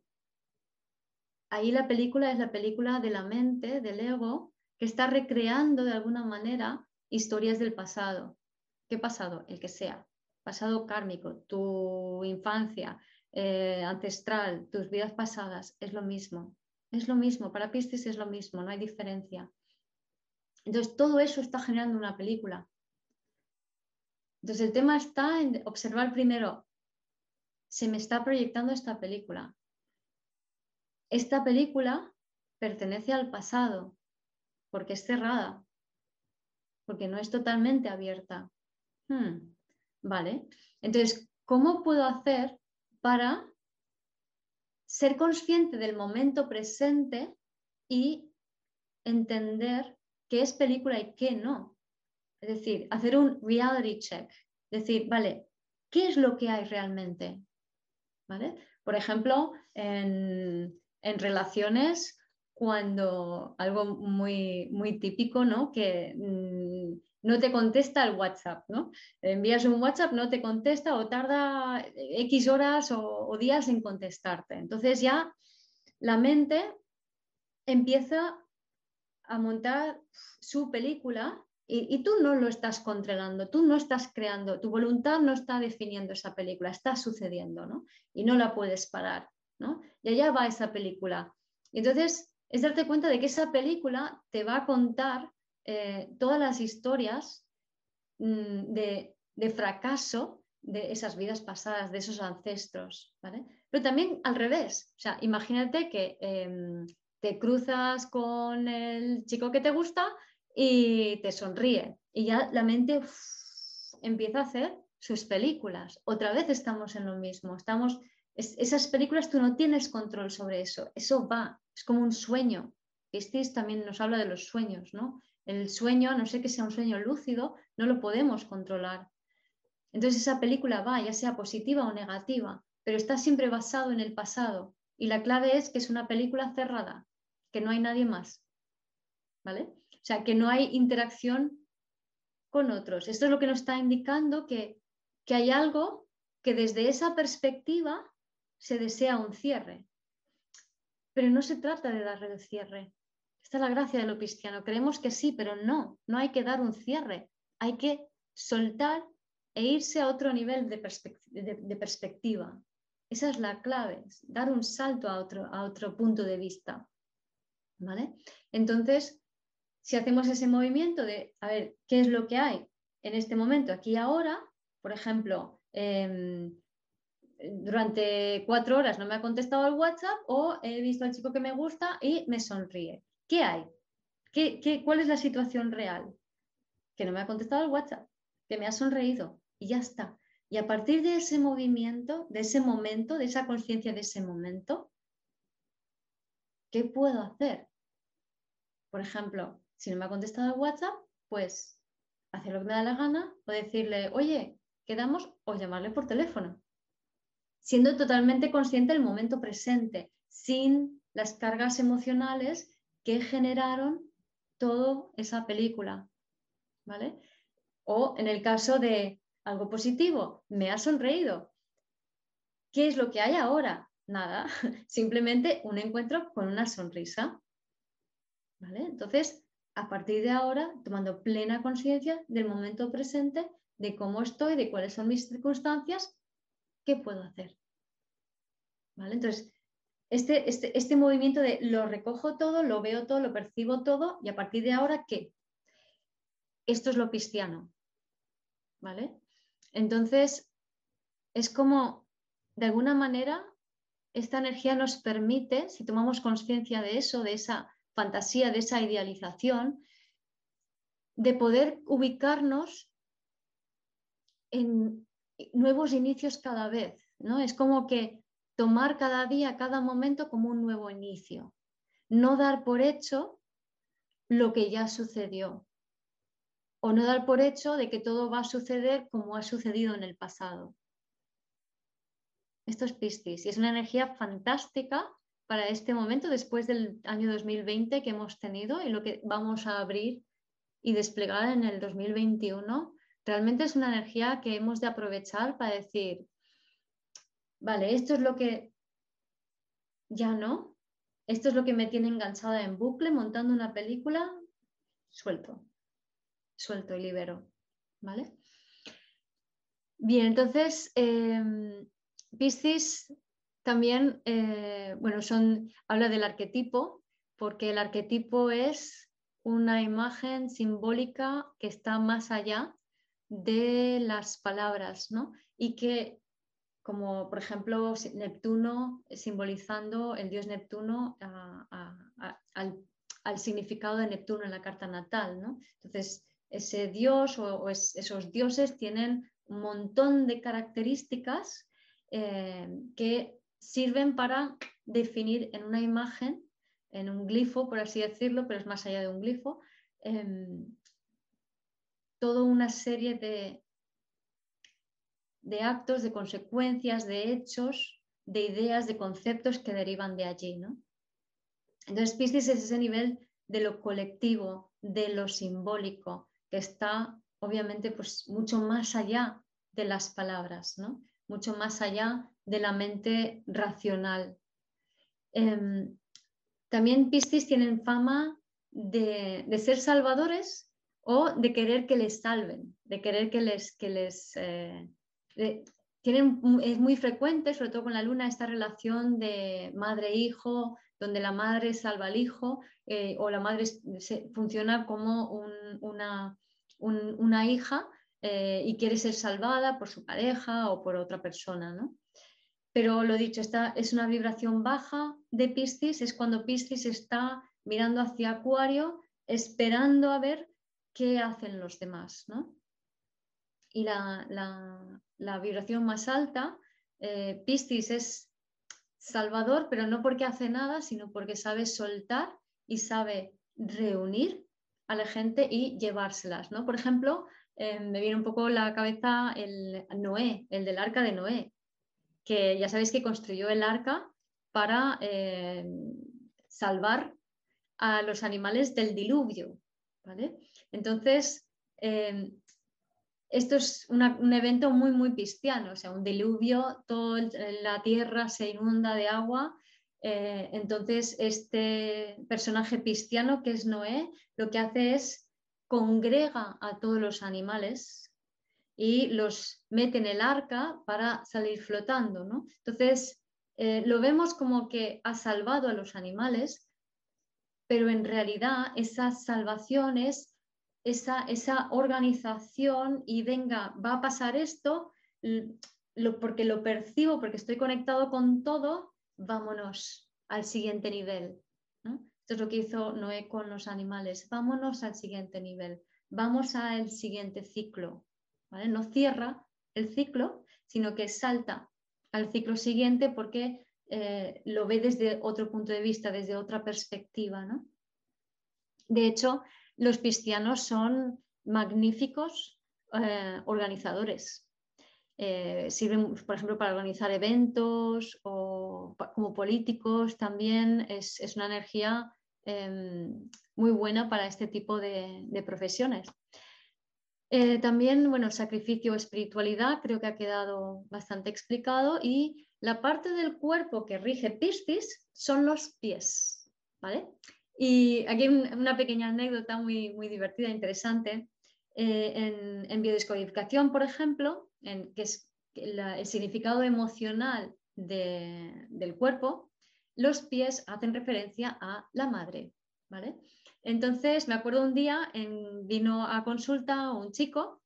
Ahí la película es la película de la mente, del ego, que está recreando de alguna manera historias del pasado. ¿Qué pasado? El que sea. Pasado kármico, tu infancia, eh, ancestral, tus vidas pasadas, es lo mismo. Es lo mismo, para Piscis es lo mismo, no hay diferencia. Entonces, todo eso está generando una película. Entonces, el tema está en observar primero, se me está proyectando esta película. Esta película pertenece al pasado, porque es cerrada, porque no es totalmente abierta. Hmm, vale, entonces, ¿cómo puedo hacer para ser consciente del momento presente y entender qué es película y qué no? Es decir, hacer un reality check. Decir, vale, ¿qué es lo que hay realmente? ¿Vale? Por ejemplo, en, relaciones, cuando algo muy, muy típico, ¿no? Que mm, no te contesta el WhatsApp, ¿no? Envías un WhatsApp, no te contesta o tarda X horas o días en contestarte. Entonces ya la mente empieza a montar su película y, tú no lo estás controlando, tú no estás creando, tu voluntad no está definiendo esa película, está sucediendo, ¿no? Y no la puedes parar, ¿no? Y allá va esa película. Y entonces es darte cuenta de que esa película te va a contar eh, todas las historias mm, de, fracaso de esas vidas pasadas, de esos ancestros, ¿vale? Pero también al revés, o sea, imagínate que em, te cruzas con el chico que te gusta y te sonríe. Y ya la mente empieza a hacer sus películas. Otra vez estamos en lo mismo. Estamos, esas películas tú no tienes control sobre eso. Eso va, es como un sueño. Este también nos habla de los sueños, ¿no? El sueño, no sé que sea un sueño lúcido, no lo podemos controlar. Entonces esa película va, ya sea positiva o negativa, pero está siempre basado en el pasado. Y la clave es que es una película cerrada, que no hay nadie más. ¿Vale? O sea, que no hay interacción con otros. Esto es lo que nos está indicando que, hay algo que desde esa perspectiva se desea un cierre. Pero no se trata de darle el cierre. Esta es la gracia de lo cristiano. Creemos que sí, pero no, no hay que dar un cierre. Hay que soltar e irse a otro nivel de, perspectiva. Esa es la clave, dar un salto a otro, a otro punto de vista. ¿Vale? Entonces, si hacemos ese movimiento de, a ver, ¿qué es lo que hay en este momento, aquí y ahora? Por ejemplo, em, durante cuatro horas no me ha contestado el WhatsApp o he visto al chico que me gusta y me sonríe. ¿Qué hay? ¿Qué, cuál es la situación real? Que no me ha contestado el WhatsApp, que me ha sonreído y ya está. Y a partir de ese movimiento, de ese momento, de esa conciencia de ese momento, ¿qué puedo hacer? Por ejemplo, si no me ha contestado el WhatsApp, pues hacer lo que me da la gana o decirle, oye, quedamos o llamarle por teléfono. Siendo totalmente consciente del momento presente, sin las cargas emocionales que generaron toda esa película. ¿Vale? O en el caso de algo positivo, me ha sonreído. ¿Qué es lo que hay ahora? Nada, simplemente un encuentro con una sonrisa. ¿Vale? Entonces, a partir de ahora tomando plena conciencia del momento presente, de cómo estoy, de cuáles son mis circunstancias, qué puedo hacer. ¿Vale? Entonces, este, este, este movimiento de lo recojo todo, lo veo todo, lo percibo todo y a partir de ahora, ¿qué? Esto es lo cristiano. ¿Vale? Entonces, es como, de alguna manera, esta energía nos permite, si tomamos conciencia de eso, de esa fantasía, de esa idealización, de poder ubicarnos en nuevos inicios cada vez. ¿no? Es como que tomar cada día, cada momento como un nuevo inicio. No dar por hecho lo que ya sucedió. o no dar por hecho de que todo va a suceder como ha sucedido en el pasado. Esto es Piscis y es una energía fantástica para este momento después del año 2020 que hemos tenido y lo que vamos a abrir y desplegar en el 2021. Realmente es una energía que hemos de aprovechar para decir, vale, esto es lo que ya no, esto es lo que me tiene enganchada en bucle montando una película, suelto, suelto y libero, ¿vale? Bien, entonces, eh, Piscis también, eh, bueno, son, habla del arquetipo, porque el arquetipo es una imagen simbólica que está más allá de las palabras, ¿no? Y que, como por ejemplo, Neptuno, simbolizando el dios Neptuno al, significado de Neptuno en la carta natal, ¿no? Entonces, ese dios o, esos dioses tienen un montón de características eh, que sirven para definir en una imagen, en un glifo, por así decirlo, pero es más allá de un glifo, em, toda una serie de, de actos, de consecuencias, de hechos, de ideas, de conceptos que derivan de allí. ¿no? Entonces, Piscis es ese nivel de lo colectivo, de lo simbólico, que está obviamente pues, mucho más allá de las palabras, ¿no? Mucho más allá de la mente racional. Em, también Piscis tienen fama de, ser salvadores o de querer que les salven, de querer que les... Que les eh, tienen, es muy frecuente, sobre todo con la luna, esta relación de madre-hijo, donde la madre salva al hijo eh, o la madre funciona como una, una, hija eh, y quiere ser salvada por su pareja o por otra persona. ¿no? Pero lo dicho, esta es una vibración baja de Piscis, es cuando Piscis está mirando hacia Acuario, esperando a ver qué hacen los demás. Y la, vibración más alta, eh, Piscis es salvador, pero no porque hace nada, sino porque sabe soltar y sabe reunir a la gente y llevárselas. ¿no? Por ejemplo, eh, me viene un poco la cabeza el Noé, el del arca de Noé que ya sabéis que construyó el arca para eh, salvar a los animales del diluvio. Entonces, eh, esto es un evento muy, muy cristiano, o sea, un diluvio, toda la tierra se inunda de agua. Entonces, este personaje cristiano que es Noé, lo que hace es congrega a todos los animales y los mete en el arca para salir flotando. ¿no? Entonces, eh, lo vemos como que ha salvado a los animales, pero en realidad esas salvaciones, esa, esa organización y venga, va a pasar esto, porque lo percibo, porque estoy conectado con todo, vámonos al siguiente nivel. Esto es lo que hizo Noé con los animales. Vámonos al siguiente nivel, vamos al siguiente ciclo. No cierra el ciclo, sino que salta al ciclo siguiente porque eh, lo ve desde otro punto de vista, desde otra perspectiva. De hecho, los cristianos son magníficos eh, organizadores. Eh, sirven, por ejemplo, para organizar eventos o como políticos también. Es, una energía em, muy buena para este tipo de profesiones. Eh, también, bueno, sacrificio, espiritualidad, creo que ha quedado bastante explicado. Y la parte del cuerpo que rige Piscis son los pies, ¿vale? Y aquí una pequeña anécdota muy, muy divertida, interesante. Eh, en, biodescodificación, por ejemplo, en, que es el significado emocional del cuerpo, los pies hacen referencia a la madre, ¿vale? Entonces, me acuerdo un día, vino a consulta un chico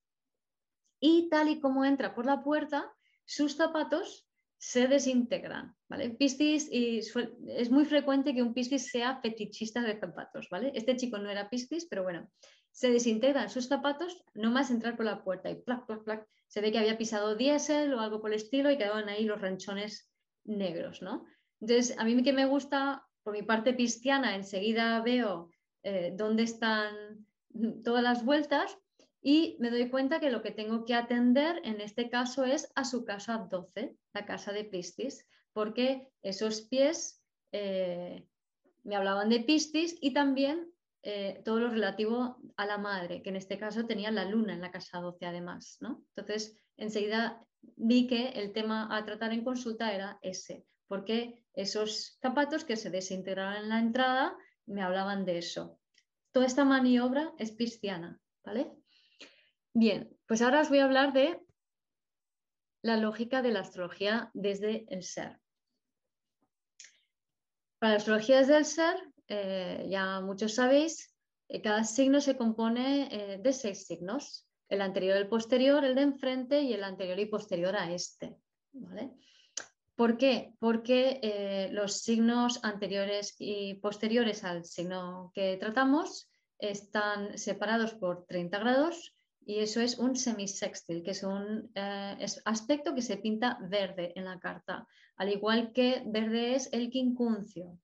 y tal y como entra por la puerta, sus zapatos se desintegran, ¿vale? Piscis, y es muy frecuente que un piscis sea fetichista de zapatos, ¿vale? Este chico no era piscis, pero bueno, se desintegran sus zapatos no más entrar por la puerta y plac, plac, plac, se ve que había pisado diésel o algo por el estilo y quedaban ahí los ranchones negros, ¿no? Entonces, a mí que me gusta, por mi parte pisciana, enseguida veo eh, dónde están todas las vueltas y me doy cuenta que lo que tengo que atender en este caso es a su casa 12, la casa de Piscis, porque esos pies eh, me hablaban de Piscis y también eh, todo lo relativo a la madre, que en este caso tenía la luna en la casa 12 además. ¿no? Entonces, enseguida vi que el tema a tratar en consulta era ese, porque esos zapatos que se desintegraban en la entrada me hablaban de eso. Toda esta maniobra es pisciana, ¿vale? Bien, pues ahora os voy a hablar de la lógica de la astrología desde el ser. Para la astrología desde el ser, eh, ya muchos sabéis, eh, cada signo se compone eh, de seis signos, el anterior, el posterior, el de enfrente y el anterior y posterior a este. ¿Por qué? Porque los signos anteriores y posteriores al signo que tratamos están separados por 30 grados y eso es un semisextil, que es un eh, aspecto que se pinta verde en la carta, al igual que verde es el quincuncio.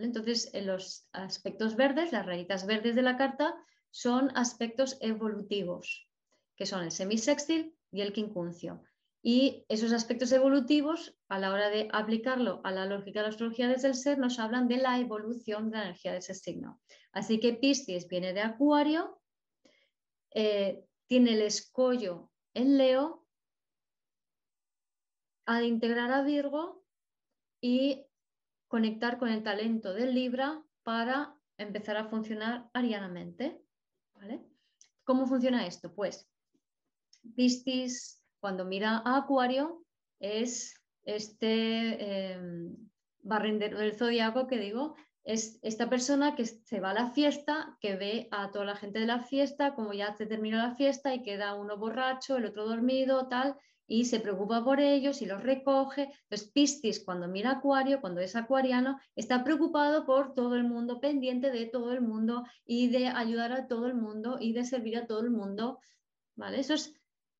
Entonces, en los aspectos verdes, las rayitas verdes de la carta, son aspectos evolutivos, que son el semisextil y el quincuncio. Y esos aspectos evolutivos, a la hora de aplicarlo a la lógica de la astrología desde el ser, nos hablan de la evolución de la energía de ese signo. Así que Piscis viene de Acuario, eh, tiene el escollo en Leo, de integrar a Virgo y conectar con el talento del Libra para empezar a funcionar arianamente. ¿Cómo funciona esto? Pues Piscis, cuando mira a Acuario, es este eh, barrendero del zodiaco que digo, es esta persona que se va a la fiesta, que ve a toda la gente de la fiesta, como ya se terminó la fiesta y queda uno borracho, el otro dormido, tal, y se preocupa por ellos y los recoge. Entonces, Piscis, cuando mira Acuario, cuando es acuariano, está preocupado por todo el mundo, pendiente de todo el mundo y de ayudar a todo el mundo y de servir a todo el mundo. ¿Vale? Eso es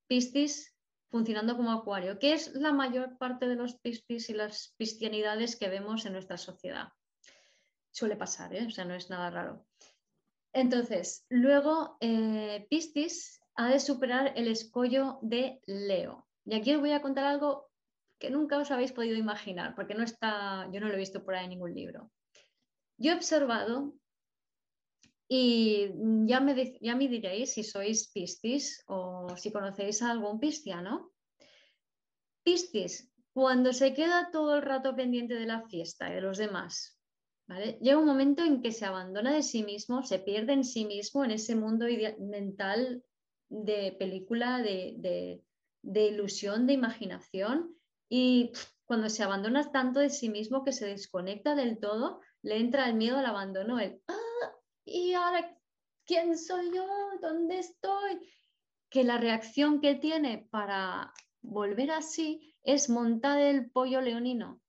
Piscis funcionando como Acuario, que es la mayor parte de los Piscis y las piscianidades que vemos en nuestra sociedad suele pasar, ¿eh? o sea, no es nada raro. Entonces, luego eh, Piscis ha de superar el escollo de Leo. Y aquí os voy a contar algo que nunca os habéis podido imaginar, porque no está, yo no lo he visto por ahí en ningún libro. Yo he observado, y ya me, ya me diréis si sois Piscis o si conocéis a algún pisciano. Piscis, cuando se queda todo el rato pendiente de la fiesta y de los demás, Llega un momento en que se abandona de sí mismo, se pierde en sí mismo, en ese mundo mental de película, de, ilusión, de imaginación, y cuando se abandona tanto de sí mismo que se desconecta del todo, le entra el miedo al abandono, el, ah, ¿y ahora quién soy yo? ¿Dónde estoy? Que la reacción que tiene para volver así es montar el pollo leonino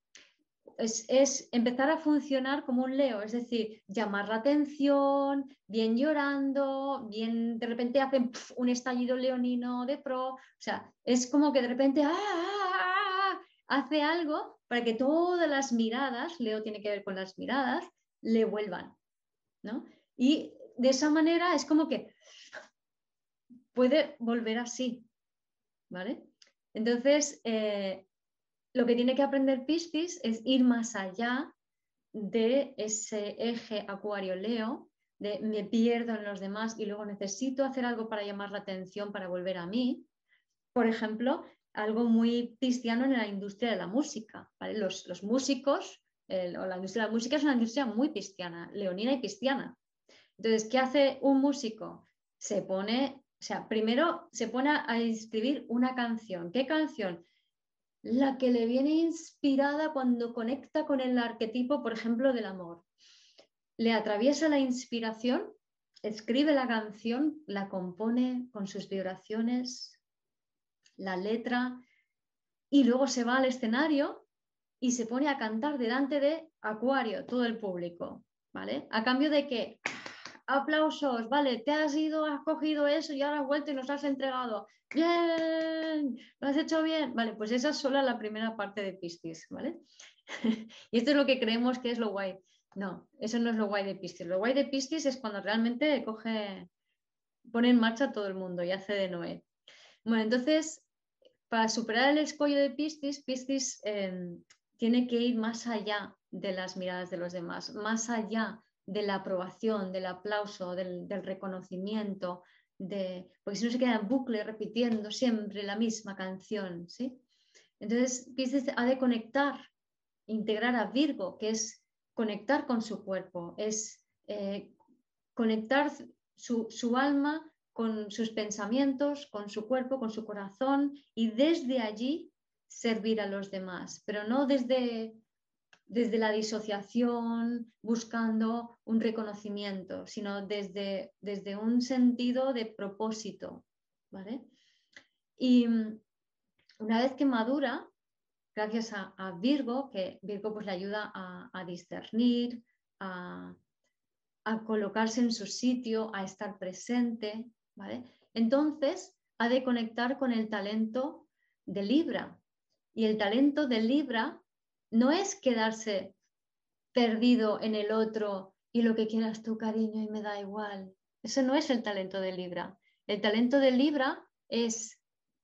es, empezar a funcionar como un leo, es decir, llamar la atención, bien llorando, bien de repente hacen un estallido leonino de pro, o sea, es como que de repente ¡ah, ah, ah, hace algo para que todas las miradas, Leo tiene que ver con las miradas, le vuelvan, ¿no? Y de esa manera es como que puede volver así, ¿vale? Entonces, eh, lo que tiene que aprender Piscis es ir más allá de ese eje acuario-leo, de me pierdo en los demás y luego necesito hacer algo para llamar la atención, para volver a mí. Por ejemplo, algo muy pisciano en la industria de la música. Los, músicos, o la industria de la música es una industria muy pisciana, leonina y pisciana. Entonces, ¿qué hace un músico? Se pone, o sea, primero se pone a escribir una canción. ¿Qué canción? La que le viene inspirada cuando conecta con el arquetipo, por ejemplo, del amor. Le atraviesa la inspiración, escribe la canción, la compone con sus vibraciones, la letra, y luego se va al escenario y se pone a cantar delante de Acuario, todo el público, ¿vale? A cambio de que aplausos, vale, te has ido, has cogido eso y ahora has vuelto y nos has entregado. Bien, lo has hecho bien. Vale, pues esa es solo la primera parte de Piscis, ¿vale? y esto es lo que creemos que es lo guay. No, eso no es lo guay de Piscis. Lo guay de Piscis es cuando realmente coge, pone en marcha todo el mundo y hace de Noé. Bueno, entonces, para superar el escollo de Piscis, Piscis em, tiene que ir más allá de las miradas de los demás, más allá de la aprobación, del aplauso, del, reconocimiento, de, porque si no se queda en bucle repitiendo siempre la misma canción. ¿sí? Entonces, Piscis ha de conectar, integrar a Virgo, que es conectar con su cuerpo, es eh, conectar su, su alma con sus pensamientos, con su cuerpo, con su corazón y desde allí servir a los demás, pero no desde, desde la disociación buscando un reconocimiento, sino desde, desde un sentido de propósito. ¿vale? Y mm, una vez que madura, gracias a, Virgo, que Virgo pues, le ayuda a, discernir, a, a, colocarse en su sitio, a estar presente, ¿vale? Entonces ha de conectar con el talento de Libra. Y el talento de Libra no es quedarse perdido en el otro y lo que quieras tú, cariño, y me da igual. Eso no es el talento de Libra. El talento de Libra es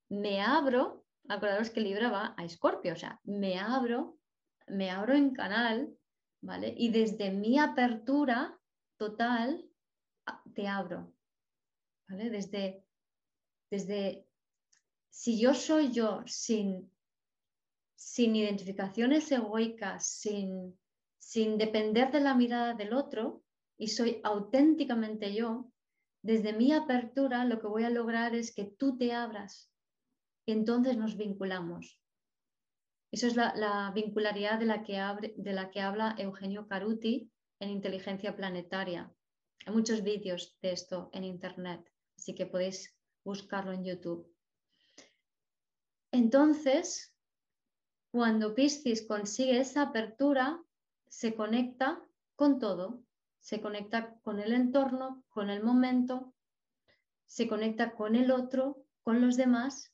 me abro, acordaros que Libra va a Escorpio, o sea, me abro, me abro en canal, ¿vale? Y desde mi apertura total te abro, ¿vale? Desde, desde si yo soy yo sin sin identificaciones egoicas, sin, sin depender de la mirada del otro y soy auténticamente yo, desde mi apertura lo que voy a lograr es que tú te abras y entonces nos vinculamos. Eso es la, vincularidad de la, que de la que habla Eugenio Caruti en Inteligencia Planetaria. Hay muchos vídeos de esto en Internet, así que podéis buscarlo en YouTube. Entonces, cuando Piscis consigue esa apertura, se conecta con todo, se conecta con el entorno, con el momento, se conecta con el otro, con los demás,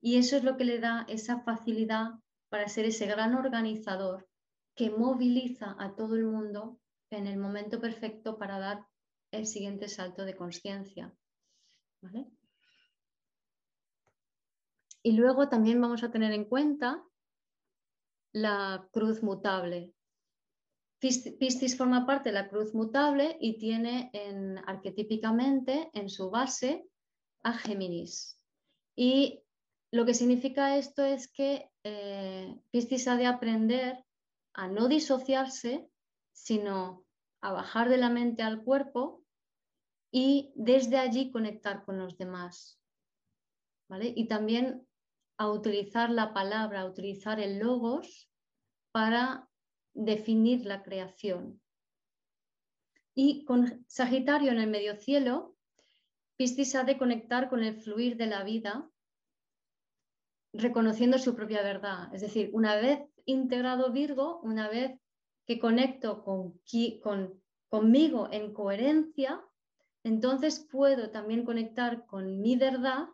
y eso es lo que le da esa facilidad para ser ese gran organizador que moviliza a todo el mundo en el momento perfecto para dar el siguiente salto de conciencia. Y luego también vamos a tener en cuenta la cruz mutable. Piscis forma parte de la cruz mutable y tiene en, arquetípicamente en su base a Géminis. Y lo que significa esto es que eh, Piscis ha de aprender a no disociarse, sino a bajar de la mente al cuerpo y desde allí conectar con los demás. ¿vale? Y también a utilizar la palabra, a utilizar el logos para definir la creación. Y con Sagitario en el medio cielo, Piscis ha de conectar con el fluir de la vida, reconociendo su propia verdad. Es decir, una vez integrado Virgo, una vez que conecto con, con, conmigo en coherencia, entonces puedo también conectar con mi verdad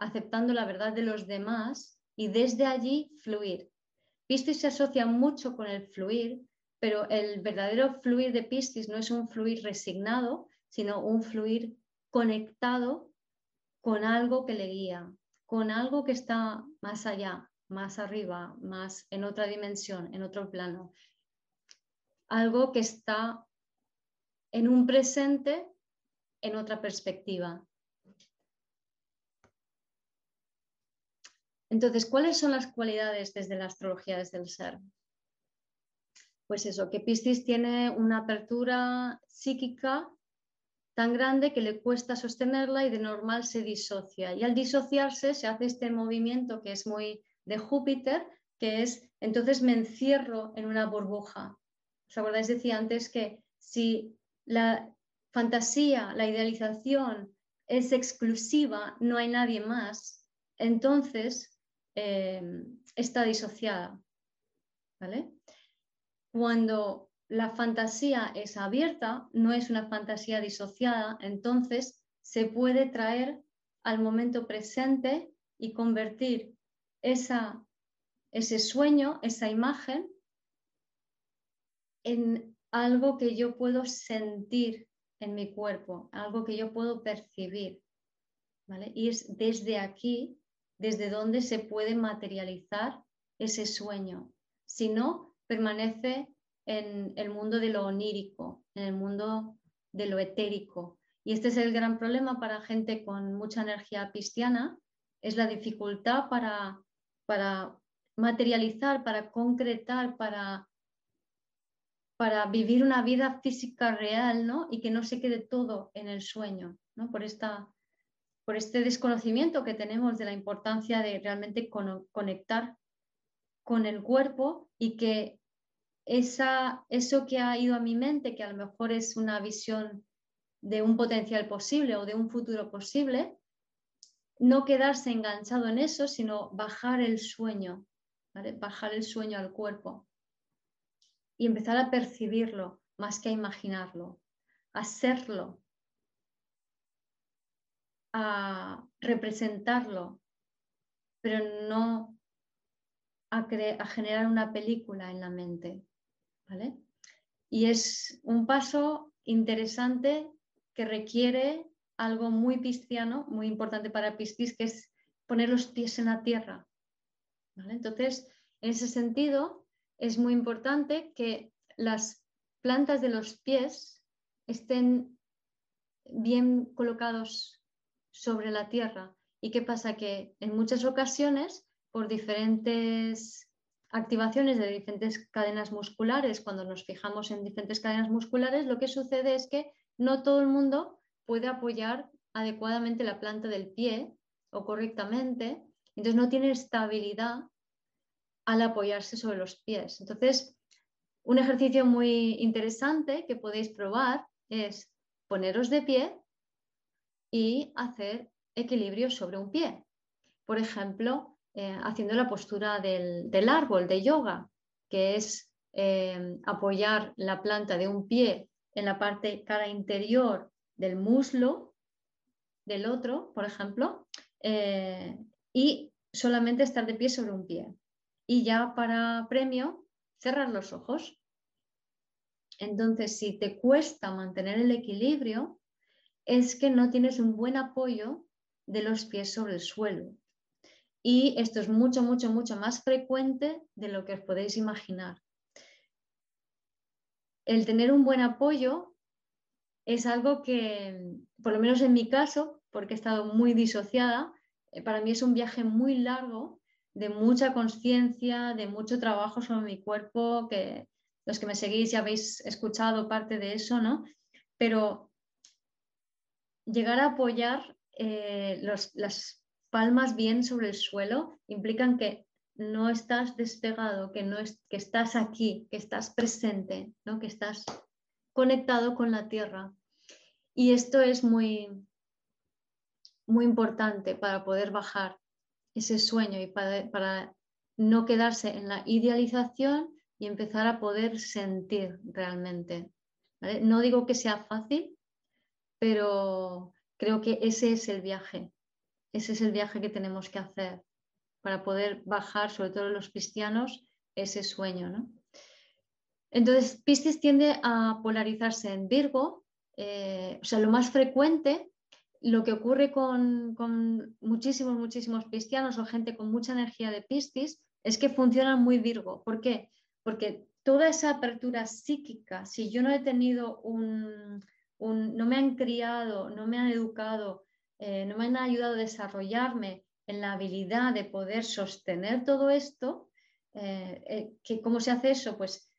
aceptando la verdad de los demás y desde allí fluir. Piscis se asocia mucho con el fluir, pero el verdadero fluir de Piscis no es un fluir resignado, sino un fluir conectado con algo que le guía, con algo que está más allá, más arriba, más en otra dimensión, en otro plano. Algo que está en un presente, en otra perspectiva. Entonces, ¿cuáles son las cualidades desde la astrología, desde el ser? Pues eso, que Piscis tiene una apertura psíquica tan grande que le cuesta sostenerla y de normal se disocia. Y al disociarse se hace este movimiento que es muy de Júpiter, que es entonces me encierro en una burbuja. ¿Os acordáis? Decía antes que si la fantasía, la idealización es exclusiva, no hay nadie más, entonces eh, está disociada. ¿vale? Cuando la fantasía es abierta, no es una fantasía disociada, entonces se puede traer al momento presente y convertir esa, ese sueño, esa imagen, en algo que yo puedo sentir en mi cuerpo, algo que yo puedo percibir. ¿vale? Y es desde aquí, desde donde se puede materializar ese sueño. Si no, permanece en el mundo de lo onírico, en el mundo de lo etérico. Y este es el gran problema para gente con mucha energía cristiana, es la dificultad para, para materializar, para concretar, para, para vivir una vida física real, ¿no? Y que no se quede todo en el sueño, ¿no? Por, esta, por este desconocimiento que tenemos de la importancia de realmente conectar con el cuerpo y que esa, eso que ha ido a mi mente, que a lo mejor es una visión de un potencial posible o de un futuro posible, no quedarse enganchado en eso, sino bajar el sueño, bajar el sueño al cuerpo y empezar a percibirlo más que a imaginarlo, a serlo, a representarlo, pero no a, a generar una película en la mente. Y es un paso interesante que requiere algo muy pisciano, muy importante para Piscis, que es poner los pies en la tierra. Entonces, en ese sentido, es muy importante que las plantas de los pies estén bien colocados sobre la tierra. ¿Y qué pasa? Que en muchas ocasiones, por diferentes activaciones de diferentes cadenas musculares, cuando nos fijamos en diferentes cadenas musculares, lo que sucede es que no todo el mundo puede apoyar adecuadamente la planta del pie o correctamente, entonces no tiene estabilidad al apoyarse sobre los pies. Entonces, un ejercicio muy interesante que podéis probar es poneros de pie y hacer equilibrio sobre un pie. Por ejemplo, eh, haciendo la postura del, árbol de yoga, que es eh, apoyar la planta de un pie en la parte cara interior del muslo del otro, por ejemplo, eh, y solamente estar de pie sobre un pie. Y ya para premio, cerrar los ojos. Entonces, si te cuesta mantener el equilibrio, es que no tienes un buen apoyo de los pies sobre el suelo. Y esto es mucho, mucho, mucho más frecuente de lo que os podéis imaginar. El tener un buen apoyo es algo que, por lo menos en mi caso, porque he estado muy disociada, eh, para mí es un viaje muy largo, de mucha conciencia, de mucho trabajo sobre mi cuerpo, que los que me seguís ya habéis escuchado parte de eso, ¿no? Pero llegar a apoyar eh, las palmas bien sobre el suelo implican que no estás despegado, que, no es, que estás aquí, que estás presente, ¿no? que estás conectado con la tierra. Y esto es muy, muy importante para poder bajar ese sueño y para, para no quedarse en la idealización y empezar a poder sentir realmente. No digo que sea fácil, pero creo que ese es el viaje ese es el viaje que tenemos que hacer para poder bajar, sobre todo los cristianos, ese sueño. ¿no? Entonces, Piscis tiende a polarizarse en Virgo, eh, o sea, lo más frecuente, lo que ocurre con, con, muchísimos, muchísimos cristianos o gente con mucha energía de Piscis, es que funcionan muy Virgo. ¿Por qué? Porque toda esa apertura psíquica, si yo no he tenido un, no me han criado, no me han educado eh, no me han ayudado a desarrollarme en la habilidad de poder sostener todo esto, eh, eh, ¿cómo se hace eso? Pues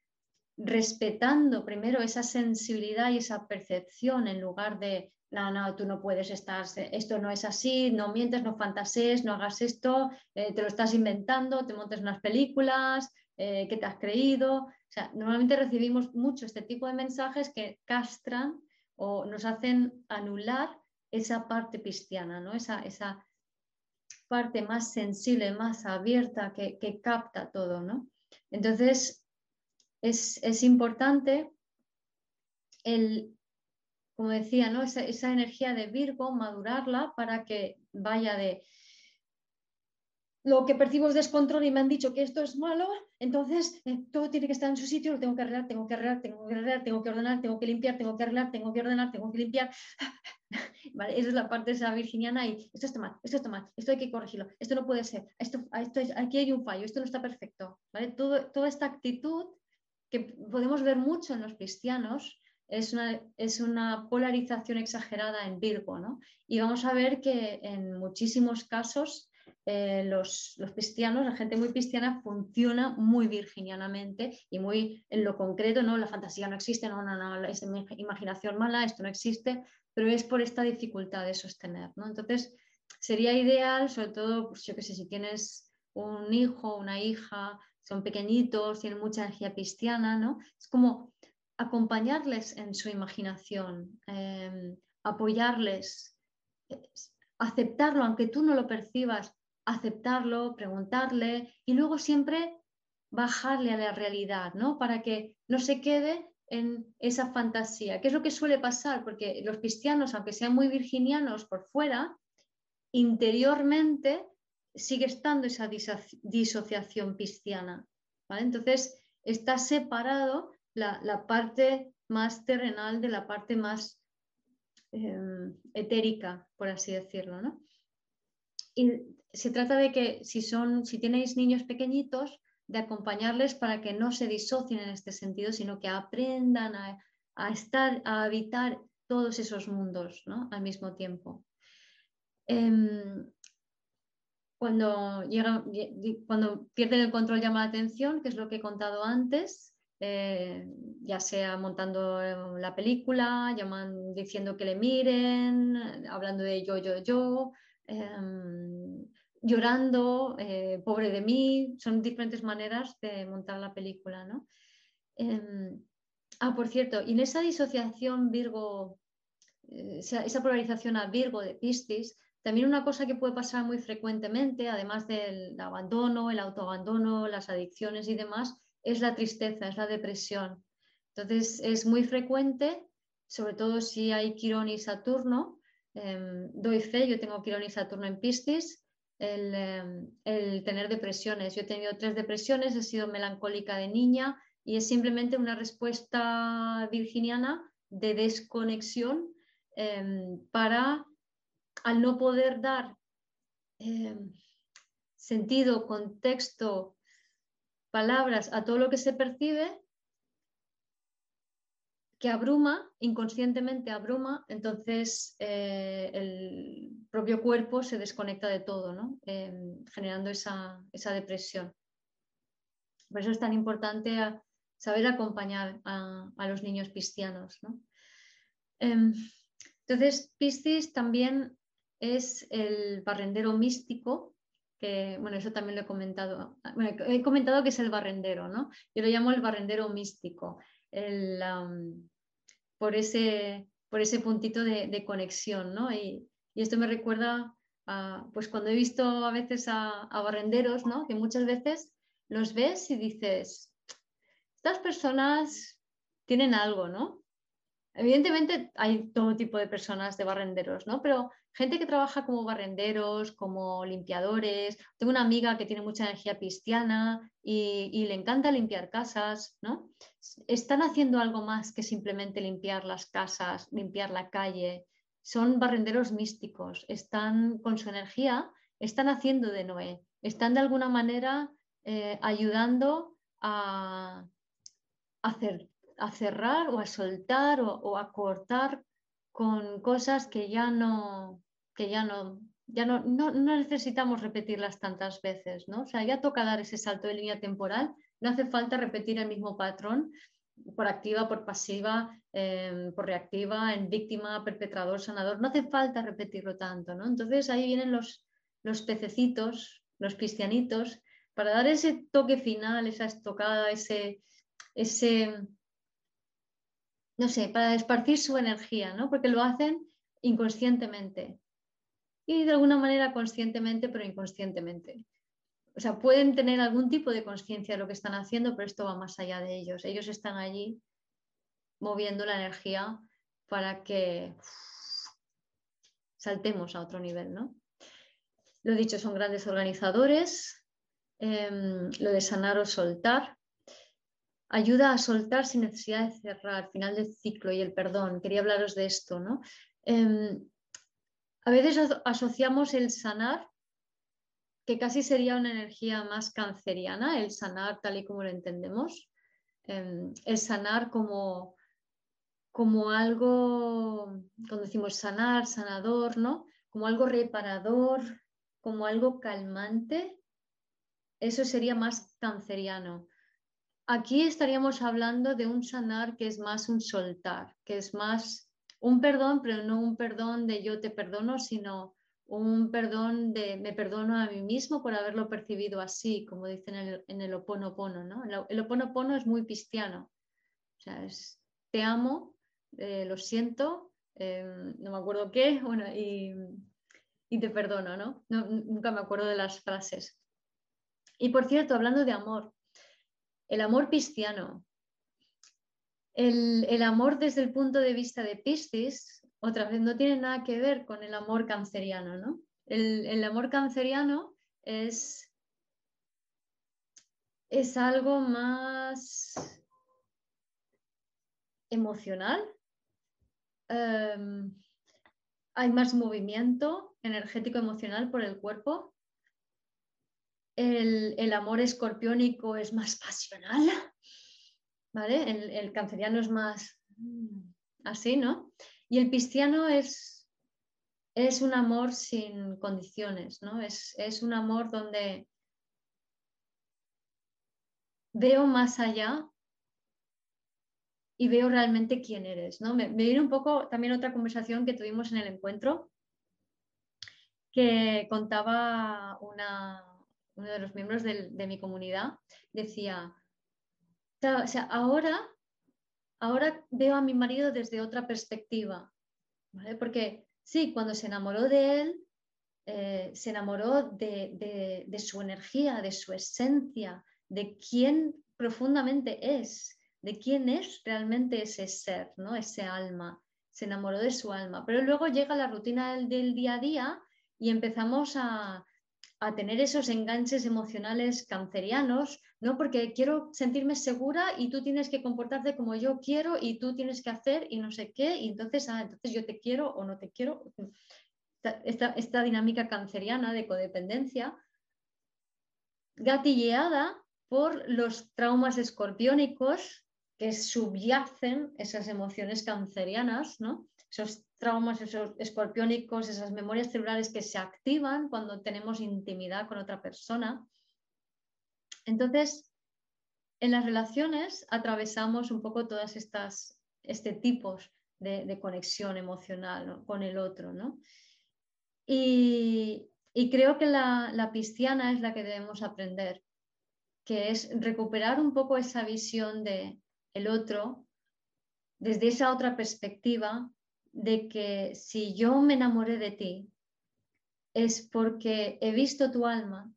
respetando primero esa sensibilidad y esa percepción en lugar de, no, no, tú no puedes estar, esto no es así, no mientes, no fantasees, no hagas esto, te lo estás inventando, te montes unas películas, que te has creído. O sea, normalmente recibimos mucho este tipo de mensajes que castran o nos hacen anular esa parte cristiana, ¿no? esa, esa parte más sensible, más abierta, que, capta todo. ¿no? Entonces, es, importante el, como decía, ¿no? Esa, esa, energía de Virgo, madurarla para que vaya de lo que percibo es descontrol y me han dicho que esto es malo, entonces eh, todo tiene que estar en su sitio, lo tengo que arreglar, tengo que arreglar, tengo que arreglar, tengo que ordenar, tengo que limpiar, tengo que arreglar, tengo que ordenar, tengo que limpiar. Vale, esa es la parte esa virginiana y esto está mal, esto está mal, esto hay que corregirlo, esto no puede ser, esto, esto aquí hay un fallo, esto no está perfecto. ¿vale? Todo, toda esta actitud que podemos ver mucho en los cristianos es una, es una polarización exagerada en Virgo, ¿no? Y vamos a ver que en muchísimos casos eh, los, cristianos, la gente muy cristiana funciona muy virginianamente y muy en lo concreto, ¿no? La fantasía no existe, no, no, no, es imaginación mala, esto no existe, pero es por esta dificultad de sostener, ¿no? Entonces, sería ideal, sobre todo, pues yo qué sé, si tienes un hijo, una hija, son pequeñitos, tienen mucha energía cristiana, ¿no? Es como acompañarles en su imaginación, em, apoyarles, aceptarlo, aunque tú no lo percibas, aceptarlo, preguntarle y luego siempre bajarle a la realidad, ¿no? Para que no se quede en esa fantasía, ¿Qué es lo que suele pasar, porque los cristianos, aunque sean muy virginianos por fuera, interiormente sigue estando esa disociación cristiana. Entonces, está separado la, parte más terrenal de la parte más em, etérica, por así decirlo. ¿no? Y se trata de que si, son, si tenéis niños pequeñitos, de acompañarles para que no se disocien en este sentido, sino que aprendan a, estar, a habitar todos esos mundos ¿no? al mismo tiempo. Em, cuando, cuando pierden el control llama la atención, que es lo que he contado antes, eh, ya sea montando eh, la película, llaman, diciendo que le miren, hablando de yo, yo, yo, Em, llorando, eh, pobre de mí, son diferentes maneras de montar la película, ¿no? Em, ah, por cierto, y en esa disociación Virgo, eh, esa, polarización a Virgo de Piscis, también una cosa que puede pasar muy frecuentemente, además del abandono, el autoabandono, las adicciones y demás, es la tristeza, es la depresión. Entonces es muy frecuente, sobre todo si hay Quirón y Saturno, Em, doy fe, yo tengo Quirón y Saturno en Piscis, em, el, tener depresiones. Yo he tenido tres depresiones, he sido melancólica de niña y es simplemente una respuesta virginiana de desconexión em, para, al no poder dar sentido, contexto, palabras a todo lo que se percibe, que abruma, inconscientemente abruma, entonces eh, el propio cuerpo se desconecta de todo, ¿no? Em, generando esa, depresión. Por eso es tan importante saber acompañar a, los niños cristianos. Em, entonces, Piscis también es el barrendero místico, que, bueno, eso también lo he comentado. he comentado que es el barrendero, ¿no? Yo lo llamo el barrendero místico. Por ese, por ese puntito de, conexión, ¿no? Y, esto me recuerda a, pues cuando he visto a veces a, barrenderos, ¿no? Que muchas veces los ves y dices, estas personas tienen algo, ¿no? Evidentemente hay todo tipo de personas de barrenderos, ¿no? Pero gente que trabaja como barrenderos, como limpiadores. Tengo una amiga que tiene mucha energía cristiana y, le encanta limpiar casas, ¿no? Están haciendo algo más que simplemente limpiar las casas, limpiar la calle. Son barrenderos místicos, están con su energía, están haciendo de Noé, están de alguna manera eh, ayudando a, hacer, a cerrar o a soltar o a cortar con cosas que ya no, que ya no, ya no, no, necesitamos repetirlas tantas veces, ¿no? O sea, ya toca dar ese salto de línea temporal, no hace falta repetir el mismo patrón por activa, por pasiva, em, por reactiva, en víctima, perpetrador, sanador, no hace falta repetirlo tanto, ¿no? Entonces ahí vienen los, los pececitos, los cristianitos, para dar ese toque final, esa estocada, ese, ese, no sé, para esparcir su energía, ¿no? Porque lo hacen inconscientemente y de alguna manera conscientemente, pero inconscientemente. O sea, pueden tener algún tipo de conciencia de lo que están haciendo, pero esto va más allá de ellos. Ellos están allí moviendo la energía para que saltemos a otro nivel, ¿no? Lo dicho, son grandes organizadores. Em, lo de sanar o soltar. Ayuda a soltar sin necesidad de cerrar, final del ciclo y el perdón. Quería hablaros de esto, ¿no? Em, a veces asociamos el sanar, que casi sería una energía más canceriana, el sanar tal y como lo entendemos, em, el sanar como, como algo, cuando decimos sanar, sanador, ¿no? Como algo reparador, como algo calmante, eso sería más canceriano. Aquí estaríamos hablando de un sanar que es más un soltar, que es más un perdón, pero no un perdón de yo te perdono, sino un perdón de me perdono a mí mismo por haberlo percibido así, como dicen en el, en el oponopono. ¿no? El, oponopono es muy cristiano. O sea, es te amo, eh, lo siento, em, no me acuerdo qué, bueno, y, te perdono, ¿no? Nunca me acuerdo de las frases. Y por cierto, hablando de amor, el amor cristiano, el, amor desde el punto de vista de Piscis, otra vez, no tiene nada que ver con el amor canceriano, ¿no? El, amor canceriano es, es algo más emocional. Em, hay más movimiento energético emocional por el cuerpo. El, el amor escorpiónico es más pasional. El, canceriano es más así, ¿no? Y el pisciano es, es un amor sin condiciones, ¿no? Es, un amor donde veo más allá y veo realmente quién eres, ¿no? Me, viene un poco también otra conversación que tuvimos en el encuentro que contaba una, uno de los miembros de mi comunidad, decía, o sea, ahora, ahora veo a mi marido desde otra perspectiva, Porque sí, cuando se enamoró de él, eh, se enamoró de, su energía, de su esencia, de quién profundamente es, de quién es realmente ese ser, ¿no? ese alma. Se enamoró de su alma. Pero luego llega la rutina del día a día y empezamos a, a tener esos enganches emocionales cancerianos, ¿no? Porque quiero sentirme segura y tú tienes que comportarte como yo quiero y tú tienes que hacer y no sé qué, y entonces, ah, entonces yo te quiero o no te quiero. Esta, esta dinámica canceriana de codependencia, gatilleada por los traumas escorpiónicos que subyacen esas emociones cancerianas, ¿no? Esos traumas esos escorpiónicos, esas memorias celulares que se activan cuando tenemos intimidad con otra persona. Entonces, en las relaciones atravesamos un poco todas estas este tipos de, conexión emocional con el otro, ¿no? Y, creo que la, la pisciana es la que debemos aprender, que es recuperar un poco esa visión de el otro desde esa otra perspectiva de que si yo me enamoré de ti es porque he visto tu alma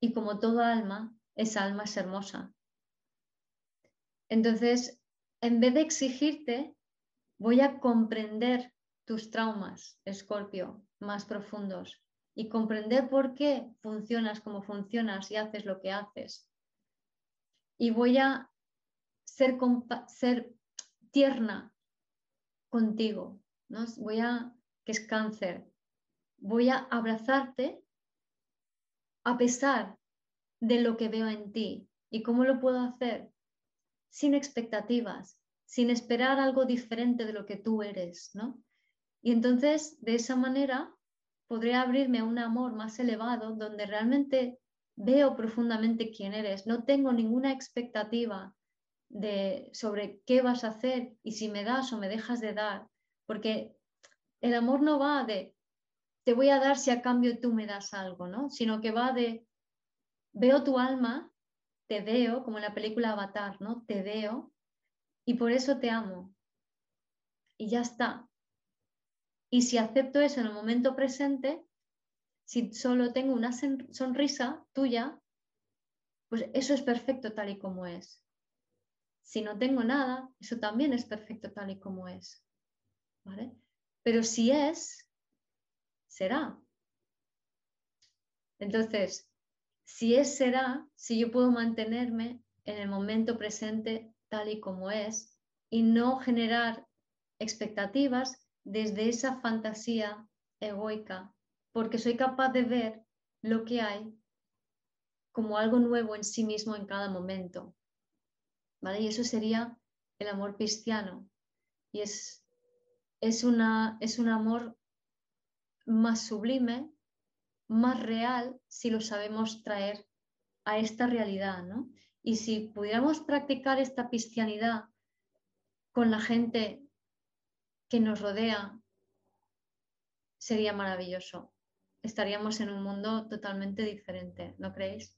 y como toda alma, esa alma es hermosa. Entonces, en vez de exigirte, voy a comprender tus traumas, Escorpio, más profundos y comprender por qué funcionas como funcionas y haces lo que haces. Y voy a ser, ser tierna contigo, Voy a, que es cáncer, voy a abrazarte a pesar de lo que veo en ti. ¿Y cómo lo puedo hacer? Sin expectativas, sin esperar algo diferente de lo que tú eres, ¿no? Y entonces, de esa manera, podré abrirme a un amor más elevado donde realmente veo profundamente quién eres. No tengo ninguna expectativa de, sobre qué vas a hacer y si me das o me dejas de dar, porque el amor no va de te voy a dar si a cambio tú me das algo, ¿no? Sino que va de veo tu alma, te veo, como en la película Avatar, ¿no? Te veo y por eso te amo. Y ya está. Y si acepto eso en el momento presente, si solo tengo una sonrisa tuya, pues eso es perfecto tal y como es. Si no tengo nada, eso también es perfecto tal y como es. Pero si es, será. Entonces, si es será, si yo puedo mantenerme en el momento presente tal y como es y no generar expectativas desde esa fantasía egoica, porque soy capaz de ver lo que hay como algo nuevo en sí mismo en cada momento. ¿Vale? Y eso sería el amor cristiano. Y es, es, una, es un amor más sublime, más real, si lo sabemos traer a esta realidad. ¿no? Y si pudiéramos practicar esta cristianidad con la gente que nos rodea, sería maravilloso. Estaríamos en un mundo totalmente diferente, ¿no creéis?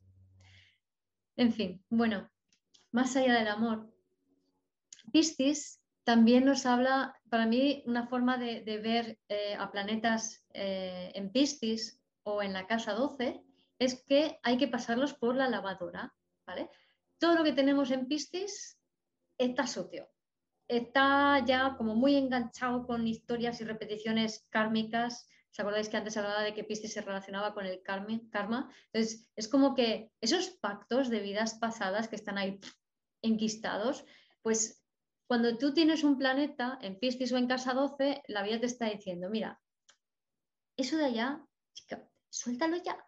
En fin, bueno, más allá del amor, Piscis también nos habla, para mí, una forma de, ver eh, a planetas eh, en Piscis o en la casa 12 es que hay que pasarlos por la lavadora, ¿vale? Todo lo que tenemos en Piscis está sucio, está ya como muy enganchado con historias y repeticiones kármicas. ¿Os acordáis que antes hablaba de que Piscis se relacionaba con el karma? Entonces, es como que esos pactos de vidas pasadas que están ahí enquistados, pues cuando tú tienes un planeta en Piscis o en casa 12, la vida te está diciendo, mira, eso de allá, chica, suéltalo ya,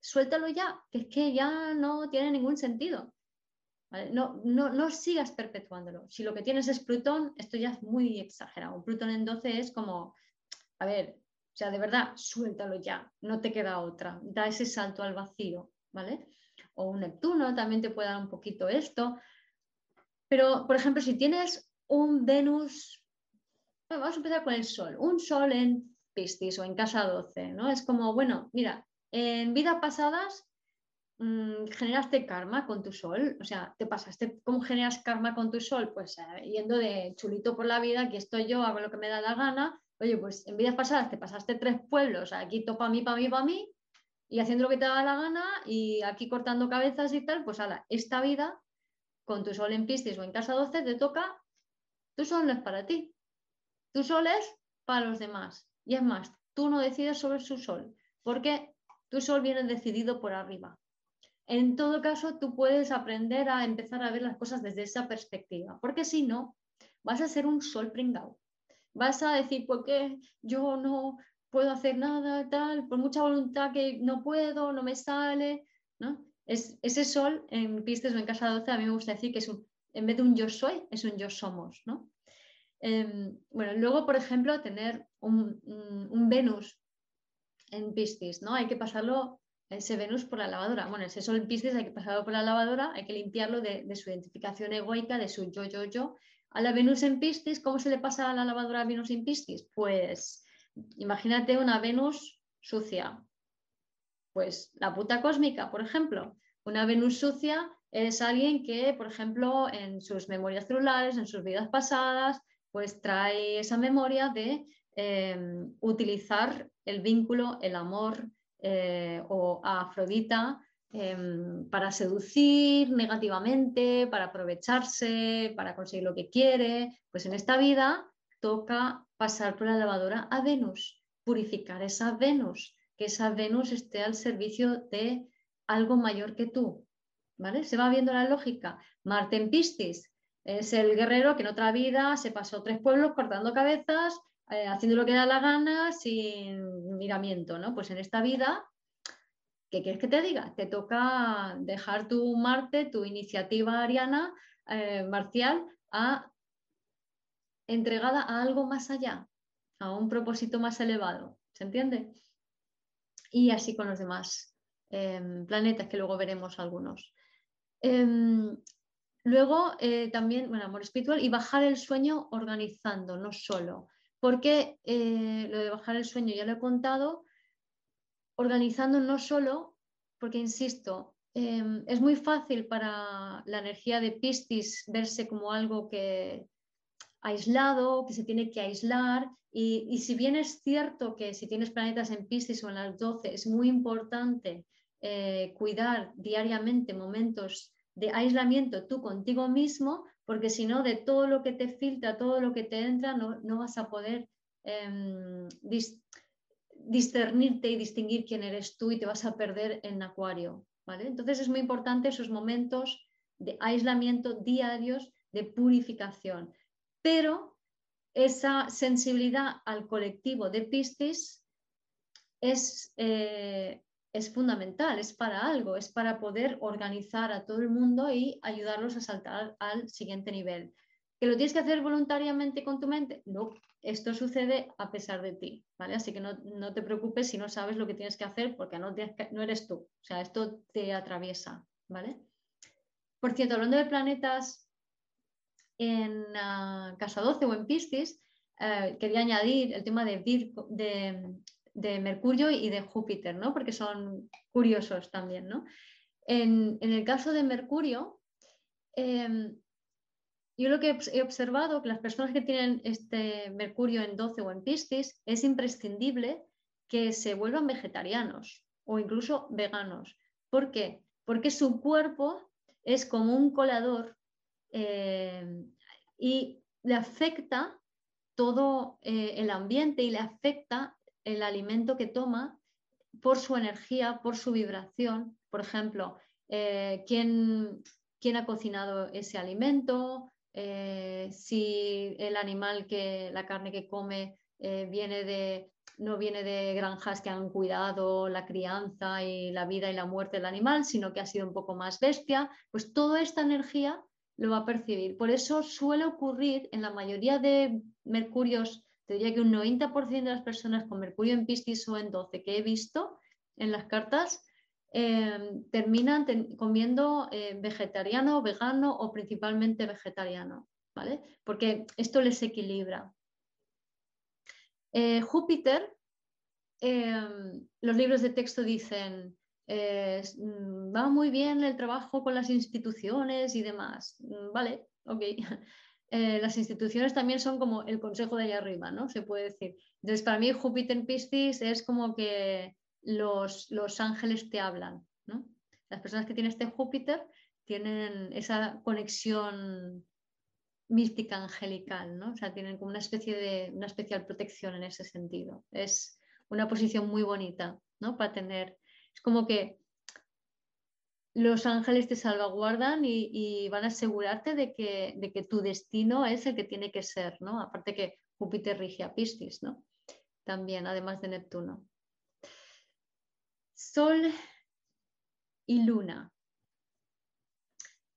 suéltalo ya, que es que ya no tiene ningún sentido. No, no, no, sigas perpetuándolo. Si lo que tienes es Plutón, esto ya es muy exagerado. Plutón en 12 es como, a ver, o sea, de verdad, suéltalo ya, no te queda otra, da ese salto al vacío, ¿vale? O un Neptuno también te puede dar un poquito esto. Pero, por ejemplo, si tienes un Venus, vamos a empezar con el Sol, un Sol en Piscis o en casa 12, ¿no? Es como, bueno, mira, en vidas pasadas Mm, generaste karma con tu sol, o sea, te pasaste, ¿cómo generas karma con tu sol? Pues eh, yendo de chulito por la vida, aquí estoy yo, hago lo que me da la gana, oye, pues en vidas pasadas te pasaste tres pueblos, aquí topa mí, para mí, para mí, y haciendo lo que te da la gana, y aquí cortando cabezas y tal, pues ala, esta vida, con tu sol en Piscis o en casa 12, te toca, tu sol no es para ti, tu sol es para los demás, y es más, tú no decides sobre su sol, porque tu sol viene decidido por arriba. En todo caso, tú puedes aprender a empezar a ver las cosas desde esa perspectiva, porque si no, vas a ser un sol pringao. Vas a decir, ¿por qué yo no puedo hacer nada, tal? Por mucha voluntad que no puedo, no me sale, ¿no? Es, ese sol en pistes o en casa 12, a mí me gusta decir que es un, en vez de un yo soy, es un yo somos, ¿no? Em, bueno, luego, por ejemplo, tener un, Venus en Piscis, ¿no? Hay que pasarlo ese Venus por la lavadora. Bueno, ese Sol Piscis hay que pasarlo por la lavadora, hay que limpiarlo de, su identificación egoica, de su yo, yo, yo. A la Venus en Piscis, ¿cómo se le pasa a la lavadora a Venus en Piscis? Pues imagínate una Venus sucia. Pues la puta cósmica, por ejemplo. Una Venus sucia es alguien que, por ejemplo, en sus memorias celulares, en sus vidas pasadas, pues trae esa memoria de em, utilizar el vínculo, el amor, eh, o a Afrodita em, para seducir negativamente, para aprovecharse, para conseguir lo que quiere, pues en esta vida toca pasar por la lavadora a Venus, purificar esa Venus, que esa Venus esté al servicio de algo mayor que tú. Se va viendo la lógica. Marte en Piscis es el guerrero que en otra vida se pasó tres pueblos cortando cabezas eh, haciendo lo que da la gana sin miramiento, ¿no? Pues en esta vida, ¿qué quieres que te diga? Te toca dejar tu Marte, tu iniciativa ariana, eh, marcial, a, entregada a algo más allá, a un propósito más elevado, ¿se entiende? Y así con los demás em, planetas, que luego veremos algunos. Em, luego eh, también, bueno, amor espiritual y bajar el sueño organizando, no solo. Porque eh, lo de bajar el sueño ya lo he contado, organizando no solo, porque insisto, em, es muy fácil para la energía de Piscis verse como algo que aislado, que se tiene que aislar, y, si bien es cierto que si tienes planetas en Piscis o en las 12 es muy importante eh, cuidar diariamente momentos de aislamiento tú contigo mismo, porque si no, de todo lo que te filtra, todo lo que te entra, no, vas a poder em, discernirte y distinguir quién eres tú y te vas a perder en acuario. ¿vale? Entonces es muy importante esos momentos de aislamiento diarios de purificación. Pero esa sensibilidad al colectivo de Piscis es, eh, es fundamental, es para algo, es para poder organizar a todo el mundo y ayudarlos a saltar al siguiente nivel. ¿Que lo tienes que hacer voluntariamente con tu mente? No, esto sucede a pesar de ti, ¿vale? Así que no, te preocupes si no sabes lo que tienes que hacer porque no, no eres tú, o sea, esto te atraviesa, ¿vale? Por cierto, hablando de planetas en uh, Casa 12 o en Piscis, eh, quería añadir el tema de, Mercurio y de Júpiter, ¿no? Porque son curiosos también, ¿no? En, el caso de Mercurio, em, yo lo que he observado que las personas que tienen este Mercurio en 12 o en Piscis es imprescindible que se vuelvan vegetarianos o incluso veganos. ¿Por qué? Porque su cuerpo es como un colador eh, y le afecta todo eh, el ambiente y le afecta el alimento que toma por su energía, por su vibración. Por ejemplo, eh, ¿quién, ¿quién, ha cocinado ese alimento, eh, si el animal que, la carne que come eh, viene de, no viene de granjas que han cuidado la crianza y la vida y la muerte del animal, sino que ha sido un poco más bestia, pues toda esta energía lo va a percibir. Por eso suele ocurrir en la mayoría de mercurios, te diría que un 90% de las personas con mercurio en Piscis o en 12 que he visto en las cartas, Em, terminan comiendo eh, vegetariano, vegano o principalmente vegetariano, ¿vale? Porque esto les equilibra. Eh, Júpiter, em, los libros de texto dicen, eh, mm, va muy bien el trabajo con las instituciones y demás. Mm, vale, ok. las instituciones también son como el consejo de allá arriba, ¿no? Se puede decir. Entonces, para mí Júpiter en Piscis es como que los, los ángeles te hablan. ¿no? Las personas que tienen este Júpiter tienen esa conexión mística angelical, ¿no? O sea, tienen como una especie de una especial protección en ese sentido. Es una posición muy bonita, ¿no? Para tener, es como que los ángeles te salvaguardan y, van a asegurarte de que, tu destino es el que tiene que ser, ¿no? Aparte que Júpiter rige a Piscis, ¿no? También, además de Neptuno. Sol y Luna.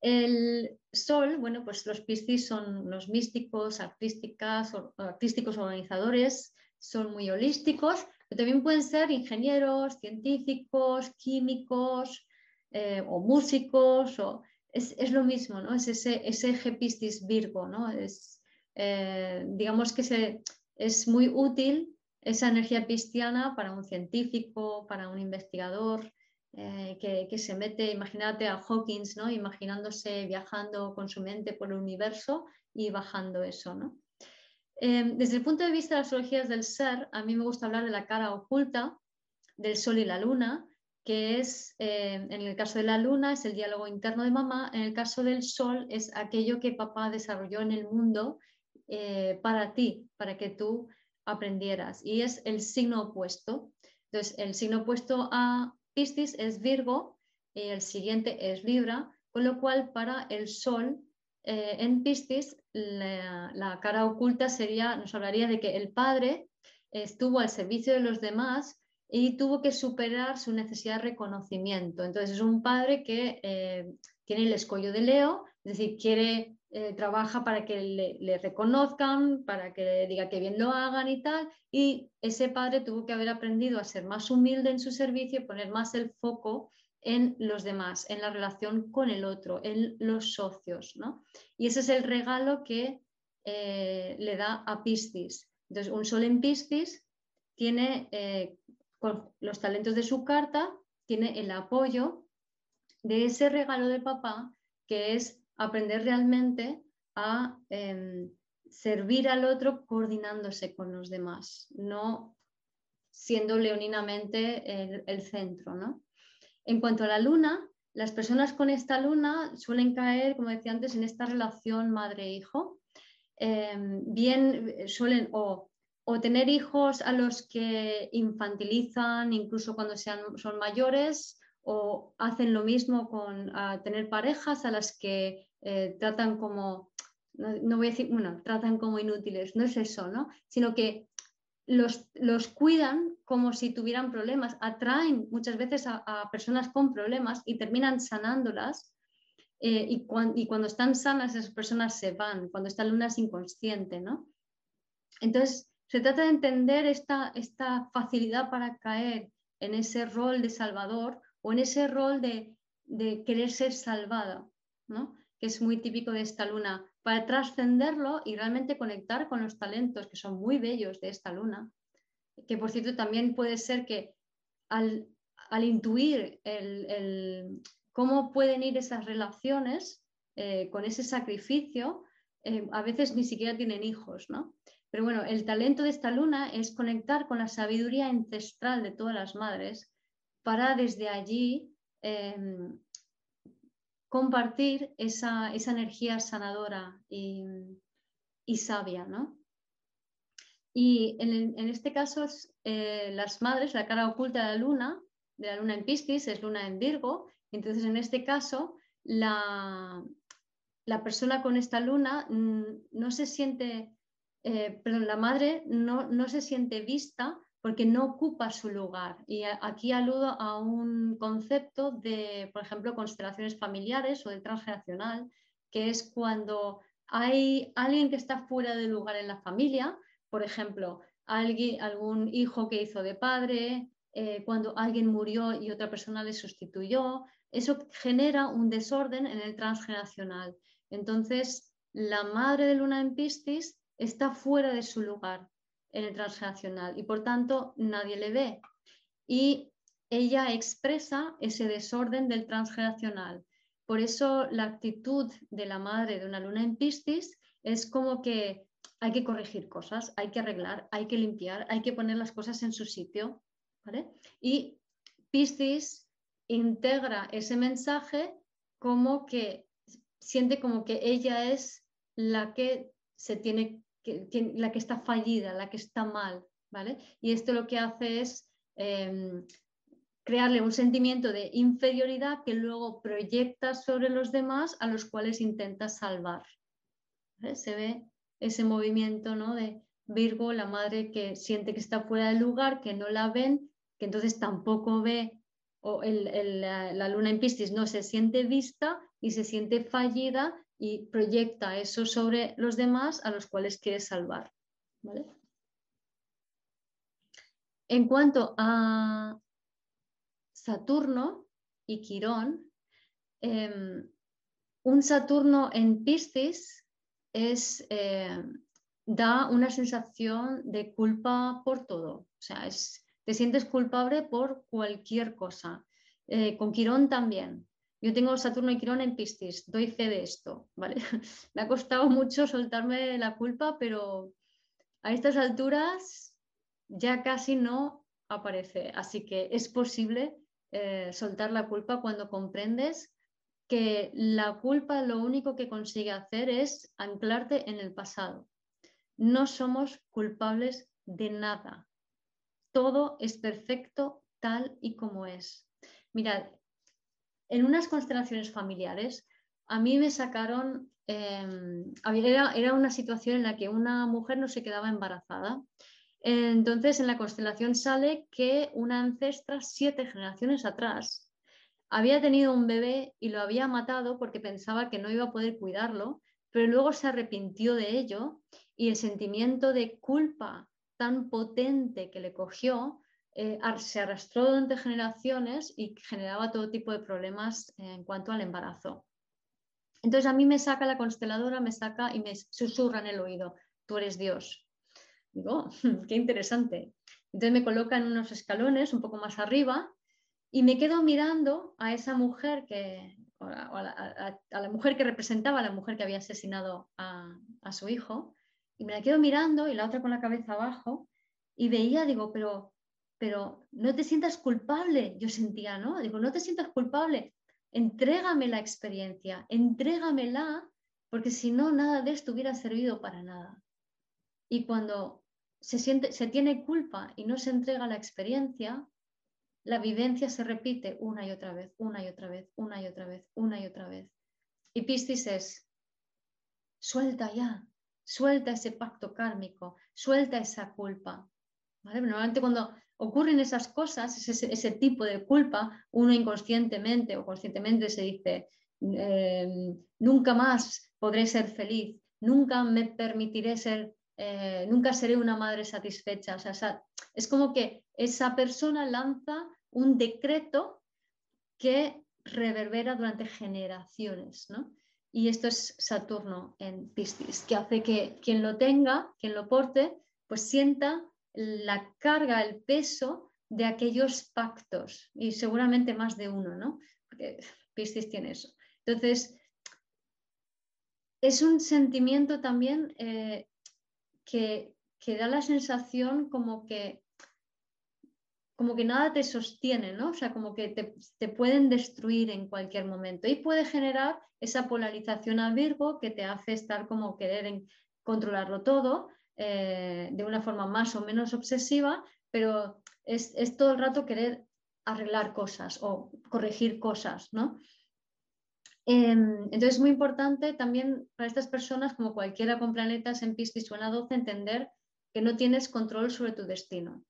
El Sol, bueno, pues los Piscis son los místicos, artísticos organizadores, son muy holísticos, pero también pueden ser ingenieros, científicos, químicos eh, o músicos, o, es, lo mismo, ¿no? Es ese, eje Piscis Virgo, ¿no? Es, eh, digamos que se, es muy útil esa energía cristiana para un científico, para un investigador eh, que, se mete, imagínate a Hawkins, ¿no? imaginándose viajando con su mente por el universo y bajando eso. ¿no? Em, desde el punto de vista de las astrologías del ser, a mí me gusta hablar de la cara oculta del Sol y la Luna, que es, eh, en el caso de la Luna, es el diálogo interno de mamá, en el caso del Sol es aquello que papá desarrolló en el mundo eh, para ti, para que tú aprendieras y es el signo opuesto. Entonces, el signo opuesto a Piscis es Virgo y el siguiente es Libra, con lo cual para el Sol eh, en Piscis la, cara oculta sería, nos hablaría de que el padre estuvo al servicio de los demás y tuvo que superar su necesidad de reconocimiento. Entonces es un padre que eh, tiene el escollo de Leo, es decir, quiere eh, trabaja para que le, reconozcan, para que le diga que bien lo hagan y tal. Y ese padre tuvo que haber aprendido a ser más humilde en su servicio poner más el foco en los demás, en la relación con el otro, en los socios. ¿no? Y ese es el regalo que eh, le da a Piscis. Entonces, un sol en Piscis tiene, eh, con los talentos de su carta, tiene el apoyo de ese regalo de papá que es aprender realmente a em, servir al otro coordinándose con los demás, no siendo leoninamente el, centro. ¿no? En cuanto a la luna, las personas con esta luna suelen caer, como decía antes, en esta relación madre-hijo. Em, bien suelen o o tener hijos a los que infantilizan incluso cuando sean, son mayores o hacen lo mismo con tener parejas a las que eh, tratan como, no, voy a decir, bueno, tratan como inútiles, no es eso, ¿no? Sino que los, los cuidan como si tuvieran problemas, atraen muchas veces a, personas con problemas y terminan sanándolas eh, y, y, cuando están sanas esas personas se van, cuando esta luna es inconsciente, ¿no? Entonces, se trata de entender esta, esta facilidad para caer en ese rol de salvador o en ese rol de, querer ser salvada, ¿no? que es muy típico de esta luna, para trascenderlo y realmente conectar con los talentos que son muy bellos de esta luna, que por cierto también puede ser que al, intuir el, cómo pueden ir esas relaciones eh, con ese sacrificio, eh, a veces ni siquiera tienen hijos, ¿no? Pero bueno, el talento de esta luna es conectar con la sabiduría ancestral de todas las madres para desde allí em, compartir esa, energía sanadora y, sabia, ¿no? Y en, este caso, eh, las madres, la cara oculta de la luna, de la luna en Piscis, es luna en Virgo. Entonces, en este caso, la, la persona con esta luna mm, no se siente eh, perdón, la madre no, se siente vista porque no ocupa su lugar. Y aquí aludo a un concepto de, por ejemplo, constelaciones familiares o de transgeneracional, que es cuando hay alguien que está fuera de lugar en la familia, por ejemplo, alguien, algún hijo que hizo de padre, eh, cuando alguien murió y otra persona le sustituyó, eso genera un desorden en el transgeneracional. Entonces, la madre de Luna en Piscis está fuera de su lugar en el transgeneracional y por tanto nadie le ve. Y ella expresa ese desorden del transgeneracional. Por eso la actitud de la madre de una luna en Piscis es como que hay que corregir cosas, hay que arreglar, hay que limpiar, hay que poner las cosas en su sitio. Y Piscis integra ese mensaje como que siente como que ella es la que se tiene la que está fallida, la que está mal, ¿vale? Y esto lo que hace es em, crearle un sentimiento de inferioridad que luego proyecta sobre los demás a los cuales intenta salvar. Se ve ese movimiento ¿no? de Virgo, la madre que siente que está fuera del lugar, que no la ven, que entonces tampoco ve, o la, la luna en Piscis no se siente vista y se siente fallida y proyecta eso sobre los demás a los cuales quiere salvar. En cuanto a Saturno y Quirón, em, un Saturno en Piscis em, da una sensación de culpa por todo. O sea, te sientes culpable por cualquier cosa. Eh, con Quirón también. Yo tengo Saturno y Quirón en Piscis, doy fe de esto, ¿vale? Me ha costado mucho soltarme la culpa, pero a estas alturas ya casi no aparece. Así que es posible eh, soltar la culpa cuando comprendes que la culpa lo único que consigue hacer es anclarte en el pasado. No somos culpables de nada. Todo es perfecto tal y como es. Mirad, en unas constelaciones familiares, a mí me sacaron, em, era, una situación en la que una mujer no se quedaba embarazada. Entonces, en la constelación sale que una ancestra siete generaciones atrás había tenido un bebé y lo había matado porque pensaba que no iba a poder cuidarlo, pero luego se arrepintió de ello y el sentimiento de culpa tan potente que le cogió eh, se arrastró durante generaciones y generaba todo tipo de problemas en cuanto al embarazo. Entonces a mí me saca la consteladora, me saca y me susurra en el oído, tú eres Dios. Digo, qué interesante. Entonces me coloca en unos escalones un poco más arriba y me quedo mirando a esa mujer que, a, la, mujer que representaba a la mujer que había asesinado a, a su hijo, y me la quedo mirando y la otra con la cabeza abajo, y veía, digo, pero pero no te sientas culpable, yo sentía, ¿no? Digo, no te sientas culpable, entrégame la experiencia, entrégamela, porque si no, nada de esto hubiera servido para nada. Y cuando se, siente, se tiene culpa y no se entrega la experiencia, la vivencia se repite una y otra vez, una y otra vez, una y otra vez, una y otra vez. Y Piscis es, suelta ya, suelta ese pacto kármico, suelta esa culpa. Normalmente cuando ocurren esas cosas, ese, tipo de culpa, uno inconscientemente o conscientemente se dice, em, nunca más podré ser feliz, nunca me permitiré ser, eh, nunca seré una madre satisfecha. O sea, es como que esa persona lanza un decreto que reverbera durante generaciones, ¿no? Y esto es Saturno en Piscis, que hace que quien lo tenga, quien lo porte, pues sienta la carga, el peso de aquellos pactos y seguramente más de uno, ¿no? Porque Piscis tiene eso. Entonces, es un sentimiento también eh, que, da la sensación como que, como que nada te sostiene, ¿no? O sea, como que te, pueden destruir en cualquier momento y puede generar esa polarización a Virgo que te hace estar como querer controlarlo todo eh, de una forma más o menos obsesiva, pero es, es, todo el rato querer arreglar cosas o corregir cosas, ¿no? Em, entonces es muy importante también para estas personas, como cualquiera con planetas en Piscis o en 12, entender que no tienes control sobre tu destino.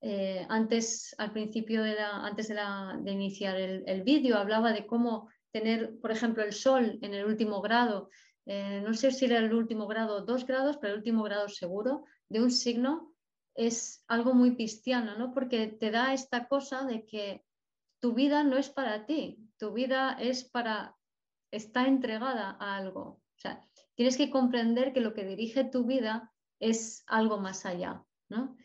Eh, antes, al principio, de antes de, de iniciar el, vídeo, hablaba de cómo tener, por ejemplo, el Sol en el último grado, eh, no sé si era el último grado dos grados, pero el último grado seguro, de un signo, es algo muy cristiano, ¿no? Porque te da esta cosa de que tu vida no es para ti, tu vida es para, está entregada a algo. O sea, tienes que comprender que lo que dirige tu vida es algo más allá, ¿no?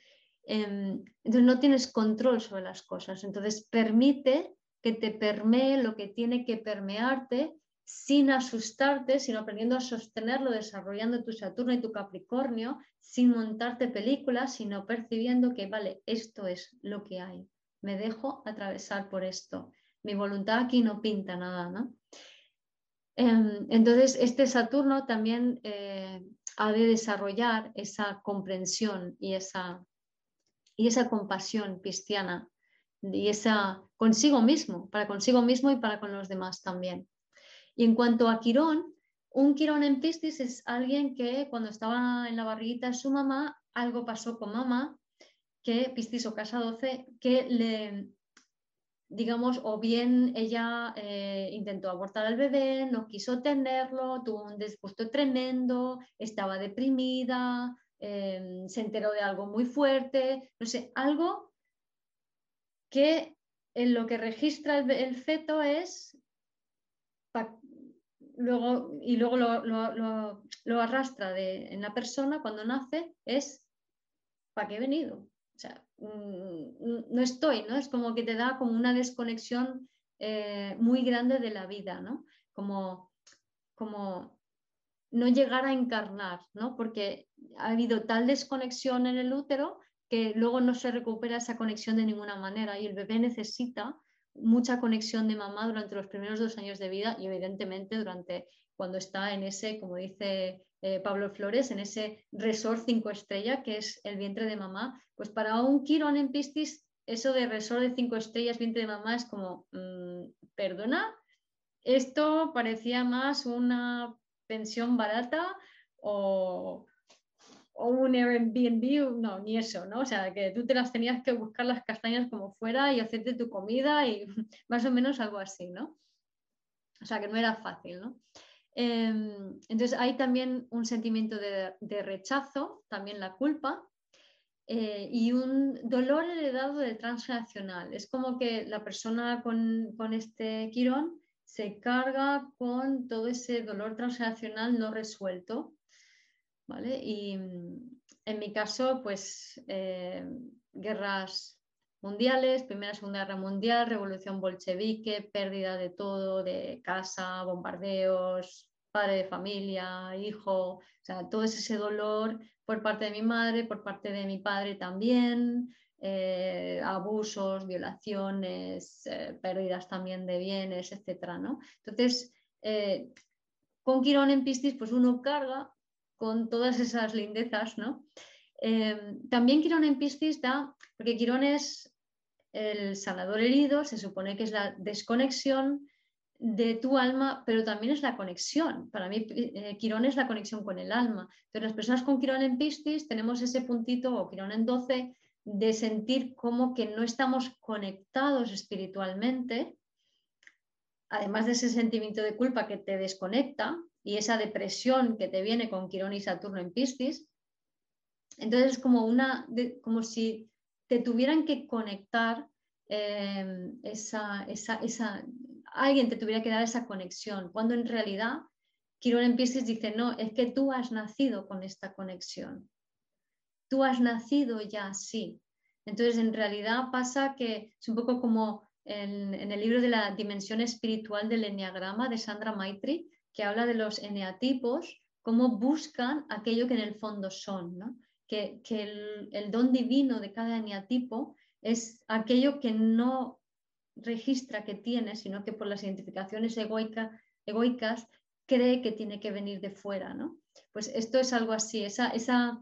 Em, entonces no tienes control sobre las cosas, entonces permite que te permee lo que tiene que permearte sin asustarte, sino aprendiendo a sostenerlo, desarrollando tu Saturno y tu Capricornio, sin montarte películas, sino percibiendo que, vale, esto es lo que hay me dejo atravesar por esto. Mi voluntad aquí no pinta nada, ¿no? Em, entonces, este Saturno también eh, ha de desarrollar esa comprensión y esa, y esa compasión cristiana y esa consigo mismo, para consigo mismo y para con los demás también. Y en cuanto a Quirón, un Quirón en Piscis es alguien que cuando estaba en la barriguita de su mamá, algo pasó con mamá que Piscis o Casa 12, que le, digamos, o bien ella eh, intentó abortar al bebé, no quiso tenerlo, tuvo un disgusto tremendo, estaba deprimida, em, se enteró de algo muy fuerte, no sé, algo que en lo que registra el, feto es luego, y luego lo, arrastra de, en la persona cuando nace, es ¿para qué he venido? O sea, mm, no estoy, ¿no? Es como que te da como una desconexión eh, muy grande de la vida, ¿no? Como, como no llegar a encarnar, ¿no? Porque ha habido tal desconexión en el útero que luego no se recupera esa conexión de ninguna manera y el bebé necesita mucha conexión de mamá durante los primeros dos años de vida y evidentemente durante cuando está en ese, como dice eh, Pablo Flores, en ese resort cinco estrellas que es el vientre de mamá, pues para un Quirón en Piscis, eso de resort de cinco estrellas, vientre de mamá, es como, mm, perdona, esto parecía más una pensión barata o, un Airbnb, no, ni eso, ¿no? O sea, que tú te las tenías que buscar las castañas como fuera y hacerte tu comida y más o menos algo así, ¿no? O sea, que no era fácil, ¿no? Em, entonces hay también un sentimiento de, rechazo, también la culpa, eh, y un dolor heredado del transnacional. Es como que la persona con, este quirón se carga con todo ese dolor transnacional no resuelto. Y en mi caso, pues eh, guerras mundiales, Primera Segunda Guerra Mundial, Revolución Bolchevique, pérdida de todo, de casa, bombardeos, padre de familia, hijo, o sea, todo ese dolor por parte de mi madre, por parte de mi padre también, eh, abusos, violaciones, eh, pérdidas también de bienes, etcétera, ¿no? Entonces, con Quirón en Piscis, pues uno carga con todas esas lindezas, ¿no? Em, también Quirón en Piscis da, porque Quirón es el sanador herido, se supone que es la desconexión de tu alma, pero también es la conexión. Para mí, eh, Quirón es la conexión con el alma. Entonces, las personas con Quirón en Piscis tenemos ese puntito, o Quirón en 12, de sentir como que no estamos conectados espiritualmente, además de ese sentimiento de culpa que te desconecta y esa depresión que te viene con Quirón y Saturno en Piscis. Entonces es como, una, como si te tuvieran que conectar eh, esa, esa, alguien te tuviera que dar esa conexión, cuando en realidad Quirón en Piscis dice, no, es que tú has nacido con esta conexión tú has nacido ya así. Entonces, en realidad pasa que es un poco como en, el libro de la dimensión espiritual del Enneagrama de Sandra Maitri, que habla de los eneatipos, cómo buscan aquello que en el fondo son, que, el, don divino de cada eneatipo es aquello que no registra que tiene, sino que por las identificaciones egoicas cree que tiene que venir de fuera. ¿no? Pues esto es algo así, esa, esa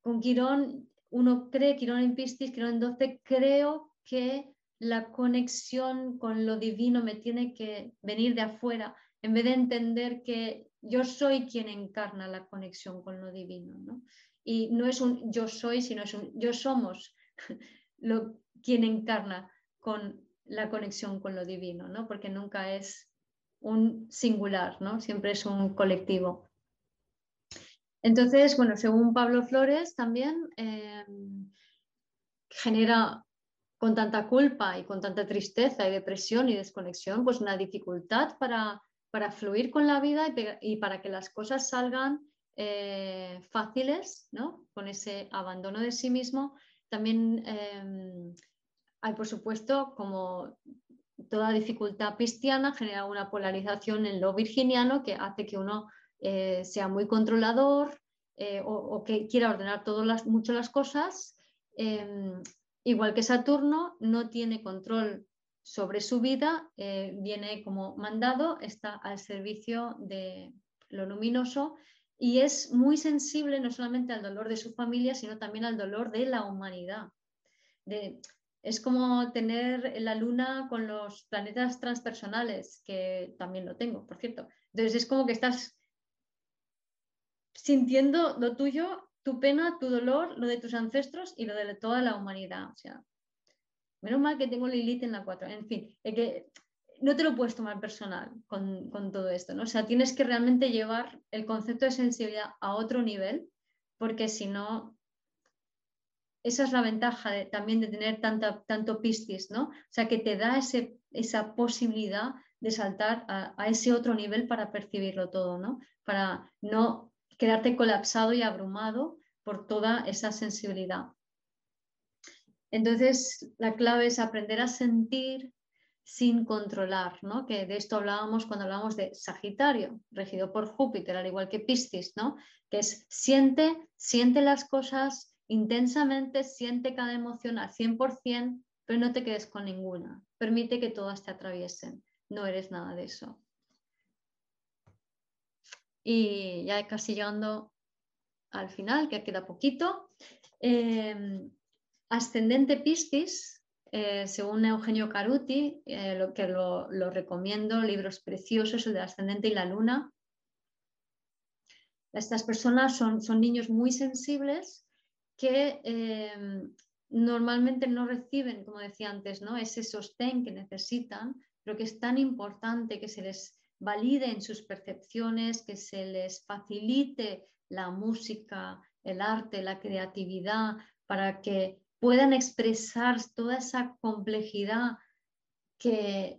con Quirón, uno cree, Quirón en Piscis, Quirón en 12, creo que la conexión con lo divino me tiene que venir de afuera, en vez de entender que yo soy quien encarna la conexión con lo divino. ¿no? Y no es un yo soy, sino es un yo somos lo, quien encarna con la conexión con lo divino, ¿no? porque nunca es un singular, ¿no? siempre es un colectivo. Entonces, bueno, según Pablo Flores también eh, genera con tanta culpa y con tanta tristeza y depresión y desconexión, pues una dificultad para, fluir con la vida y, para que las cosas salgan eh, fáciles, ¿no? Con ese abandono de sí mismo. También eh, hay, por supuesto, como toda dificultad cristiana, genera una polarización en lo virginiano que hace que uno eh, sea muy controlador eh, o, que quiera ordenar todas mucho las cosas, em, igual que Saturno no tiene control sobre su vida, eh, viene como mandado, está al servicio de lo luminoso y es muy sensible no solamente al dolor de su familia, sino también al dolor de la humanidad. es como tener la luna con los planetas transpersonales, que también lo tengo, por cierto. Entonces es como que estás sintiendo lo tuyo, tu pena, tu dolor, lo de tus ancestros y lo de toda la humanidad. O sea, menos mal que tengo Lilith en la 4. En fin, que no te lo puedes tomar personal con, todo esto, ¿no? O sea, tienes que realmente llevar el concepto de sensibilidad a otro nivel, porque si no, esa es la ventaja también de tener tanta, tanto pistis, ¿no? O sea, que te da ese, esa posibilidad de saltar a, a, ese otro nivel para percibirlo todo, ¿no? Para no quedarte colapsado y abrumado por toda esa sensibilidad. Entonces, la clave es aprender a sentir sin controlar, ¿no? que de esto hablábamos cuando hablábamos de Sagitario, regido por Júpiter, al igual que Piscis, ¿no? que es siente, siente las cosas intensamente, siente cada emoción al 100%, pero no te quedes con ninguna. Permite que todas te atraviesen. No eres nada de eso. Y ya casi llegando al final, que queda poquito. Em, ascendente Piscis, eh, según Eugenio Caruti, eh, lo que lo, recomiendo, libros preciosos, el de Ascendente y la Luna. Estas personas son, son niños muy sensibles que em, normalmente no reciben, como decía antes, ¿no? ese sostén que necesitan, pero que es tan importante que se les validen sus percepciones, que se les facilite la música, el arte, la creatividad, para que puedan expresar toda esa complejidad que,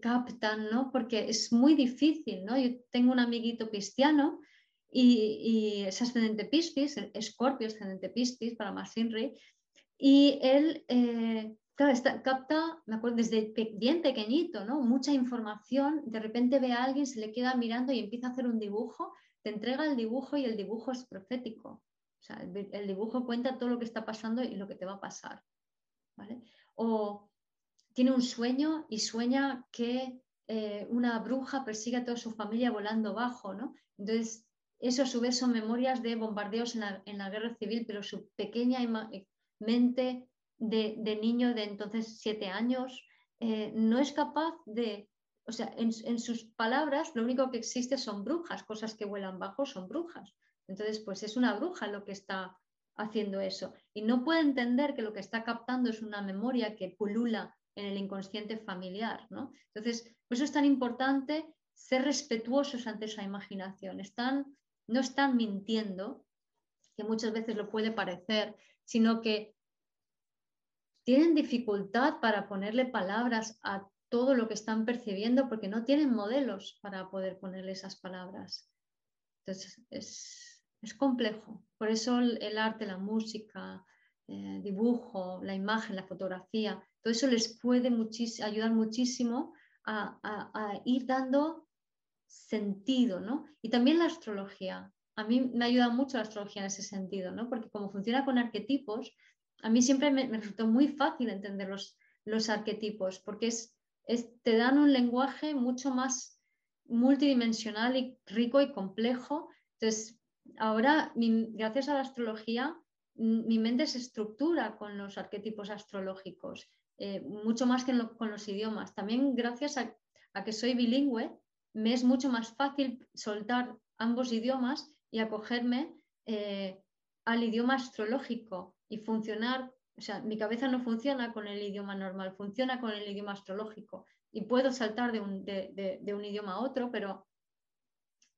captan, ¿no? Porque es muy difícil, ¿no? Yo tengo un amiguito cristiano y, es ascendente Piscis, Escorpio ascendente Piscis para más y él eh, claro, capta, me acuerdo, desde bien pequeñito, ¿no? Mucha información, de repente ve a alguien, se le queda mirando y empieza a hacer un dibujo, te entrega el dibujo y el dibujo es profético. O sea, el, dibujo cuenta todo lo que está pasando y lo que te va a pasar. ¿vale? O tiene un sueño y sueña que eh, una bruja persigue a toda su familia volando bajo, ¿no? Entonces eso a su vez son memorias de bombardeos en la, guerra civil, pero su pequeña mente de, niño de entonces siete años eh, no es capaz de, o sea, en, en, sus palabras lo único que existe son brujas, cosas que vuelan bajo son brujas. Entonces, pues es una bruja lo que está haciendo eso. Y no puede entender que lo que está captando es una memoria que pulula en el inconsciente familiar. ¿no? Entonces, por eso es tan importante ser respetuosos ante esa imaginación. No están mintiendo, que muchas veces lo puede parecer, sino que tienen dificultad para ponerle palabras a todo lo que están percibiendo porque no tienen modelos para poder ponerle esas palabras. Entonces, es, es complejo. Por eso el, arte, la música, el dibujo, la imagen, la fotografía, todo eso les puede ayudar muchísimo a, ir dando sentido, ¿no? Y también la astrología. A mí me ayuda mucho la astrología en ese sentido, ¿no? Porque como funciona con arquetipos, a mí siempre me, resultó muy fácil entender los, los arquetipos, porque es, te dan un lenguaje mucho más multidimensional y rico y complejo. Entonces, ahora, gracias a la astrología, mi mente se estructura con los arquetipos astrológicos, eh, mucho más que con los idiomas. También gracias a, que soy bilingüe, me es mucho más fácil soltar ambos idiomas y acogerme eh, al idioma astrológico y funcionar, o sea, mi cabeza no funciona con el idioma normal, funciona con el idioma astrológico y puedo saltar de un, de un idioma a otro, pero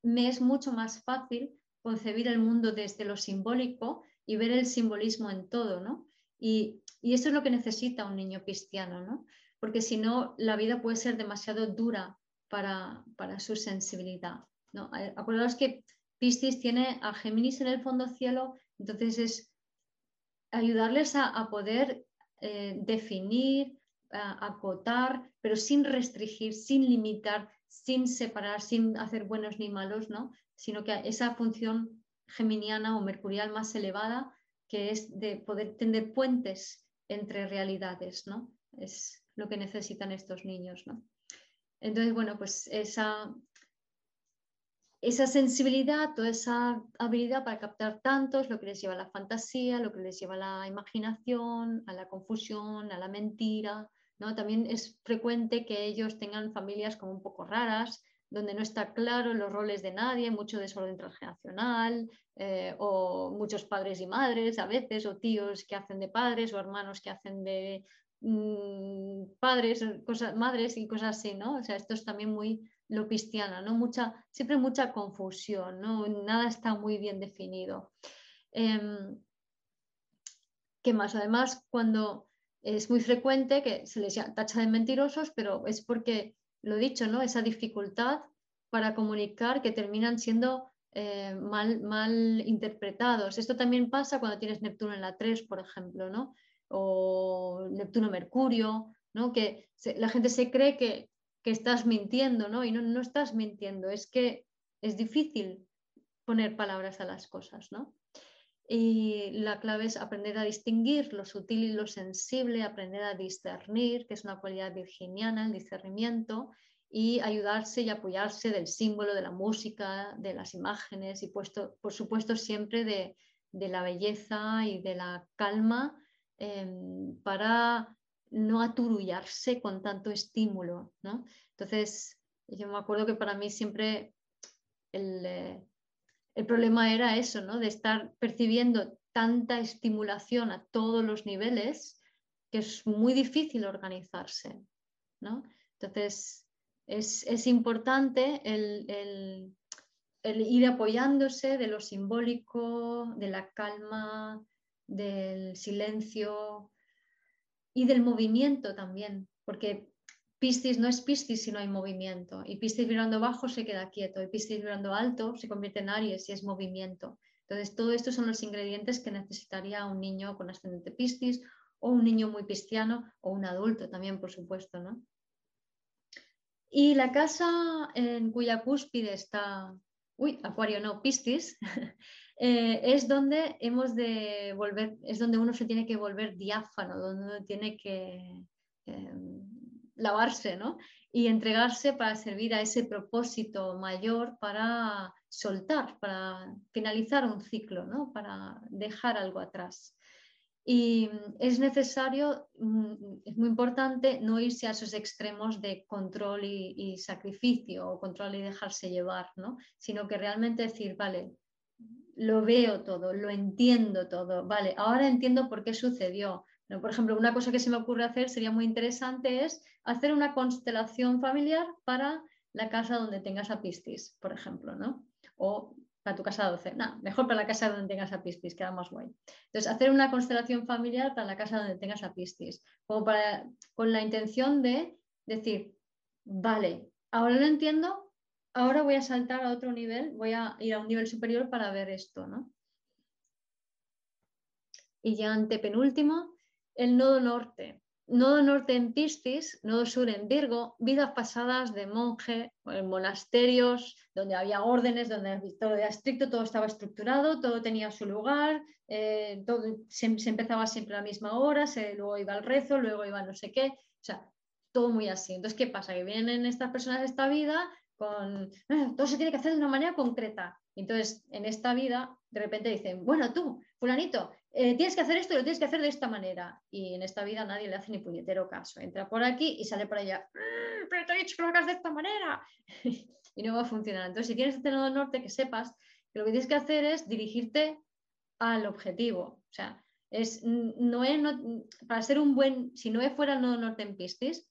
me es mucho más fácil concebir el mundo desde lo simbólico y ver el simbolismo en todo, ¿no? Y, eso es lo que necesita un niño cristiano, ¿no? Porque si no, la vida puede ser demasiado dura para, su sensibilidad, ¿no? Acordaos que Piscis tiene a Géminis en el fondo cielo, entonces es ayudarles a, poder eh, definir, acotar, pero sin restringir, sin limitar, sin separar, sin hacer buenos ni malos, ¿no? sino que esa función geminiana o mercurial más elevada, que es de poder tener puentes entre realidades, ¿no? Es lo que necesitan estos niños, ¿no? Entonces, bueno, pues esa, esa sensibilidad, toda esa habilidad para captar tanto es lo que les lleva a la fantasía, lo que les lleva a la imaginación, a la confusión, a la mentira, También es frecuente que ellos tengan familias como un poco raras, donde no está claro los roles de nadie, mucho desorden transgeneracional, eh, o muchos padres y madres a veces, o tíos que hacen de padres, o hermanos que hacen de mm, padres, cosas, madres y cosas así, ¿no? O sea, esto es también muy lopistiana, ¿no? Mucha, siempre mucha confusión, ¿no? Nada está muy bien definido. Em, ¿Qué más? Además, cuando es muy frecuente que se les tacha de mentirosos, pero es porque lo dicho, ¿no? Esa dificultad para comunicar que terminan siendo eh, mal, mal, interpretados. Esto también pasa cuando tienes Neptuno en la 3, por ejemplo, ¿no? O Neptuno-Mercurio, ¿no? Que la gente se cree que, estás mintiendo, ¿no? Y no, no estás mintiendo, es que es difícil poner palabras a las cosas, ¿no? Y la clave es aprender a distinguir lo sutil y lo sensible, aprender a discernir, que es una cualidad virginiana, el discernimiento, y ayudarse y apoyarse del símbolo, de la música, de las imágenes y puesto, por supuesto siempre de, la belleza y de la calma em, para no aturullarse con tanto estímulo. Entonces, yo me acuerdo que para mí siempre el, eh, el problema era eso, ¿no? De estar percibiendo tanta estimulación a todos los niveles que es muy difícil organizarse, ¿no? Entonces, es, importante el, ir apoyándose de lo simbólico, de la calma, del silencio y del movimiento también, porque Piscis no es Piscis si no hay movimiento. Y Piscis vibrando bajo se queda quieto. Y Piscis vibrando alto se convierte en Aries y es movimiento. Entonces, todo esto son los ingredientes que necesitaría un niño con ascendente Piscis o un niño muy pisciano o un adulto también, por supuesto, ¿no? Y la casa en cuya cúspide está, uy, Acuario no, Piscis, eh, es donde hemos de volver, es donde uno se tiene que volver diáfano, donde uno tiene que em, lavarse ¿no? y entregarse para servir a ese propósito mayor para soltar, para finalizar un ciclo, ¿no? para dejar algo atrás. Y es necesario, mm, es muy importante no irse a esos extremos de control y, sacrificio o control y dejarse llevar, ¿no? sino que realmente decir, vale, lo veo todo, lo entiendo todo, vale, ahora entiendo por qué sucedió. Por ejemplo, una cosa que se me ocurre hacer sería muy interesante es hacer una constelación familiar para la casa donde tengas a por ejemplo, ¿no? O para tu casa 12. No, mejor para la casa donde tengas a Piscis, queda más guay. Entonces, hacer una constelación familiar para la casa donde tengas a Piscis, para, con la intención de decir, vale, ahora lo entiendo, ahora voy a saltar a otro nivel, voy a ir a un nivel superior para ver esto, ¿no? Y ya ante penúltimo, el nodo norte nodo norte en Piscis, nodo sur en Virgo, vidas pasadas de monje en monasterios, donde había órdenes, donde todo era estricto, todo estaba estructurado, todo tenía su lugar, eh, todo, se, empezaba siempre a la misma hora, se, luego iba al rezo, luego iba no sé qué, o sea, todo muy así. Entonces, ¿qué pasa? Que vienen estas personas de esta vida con, ah, todo se tiene que hacer de una manera concreta. Entonces, en esta vida, de repente dicen, bueno, tú, fulanito, eh, tienes que hacer esto y lo tienes que hacer de esta manera. Y en esta vida nadie le hace ni puñetero caso. Entra por aquí y sale por allá, mm, pero te he dicho que lo hagas de esta manera. y no va a funcionar. Entonces, si quieres hacer el norte, que sepas que lo que tienes que hacer es dirigirte al objetivo. O sea, es, no es, para ser un buen, si no fuera el nodo norte en Piscis,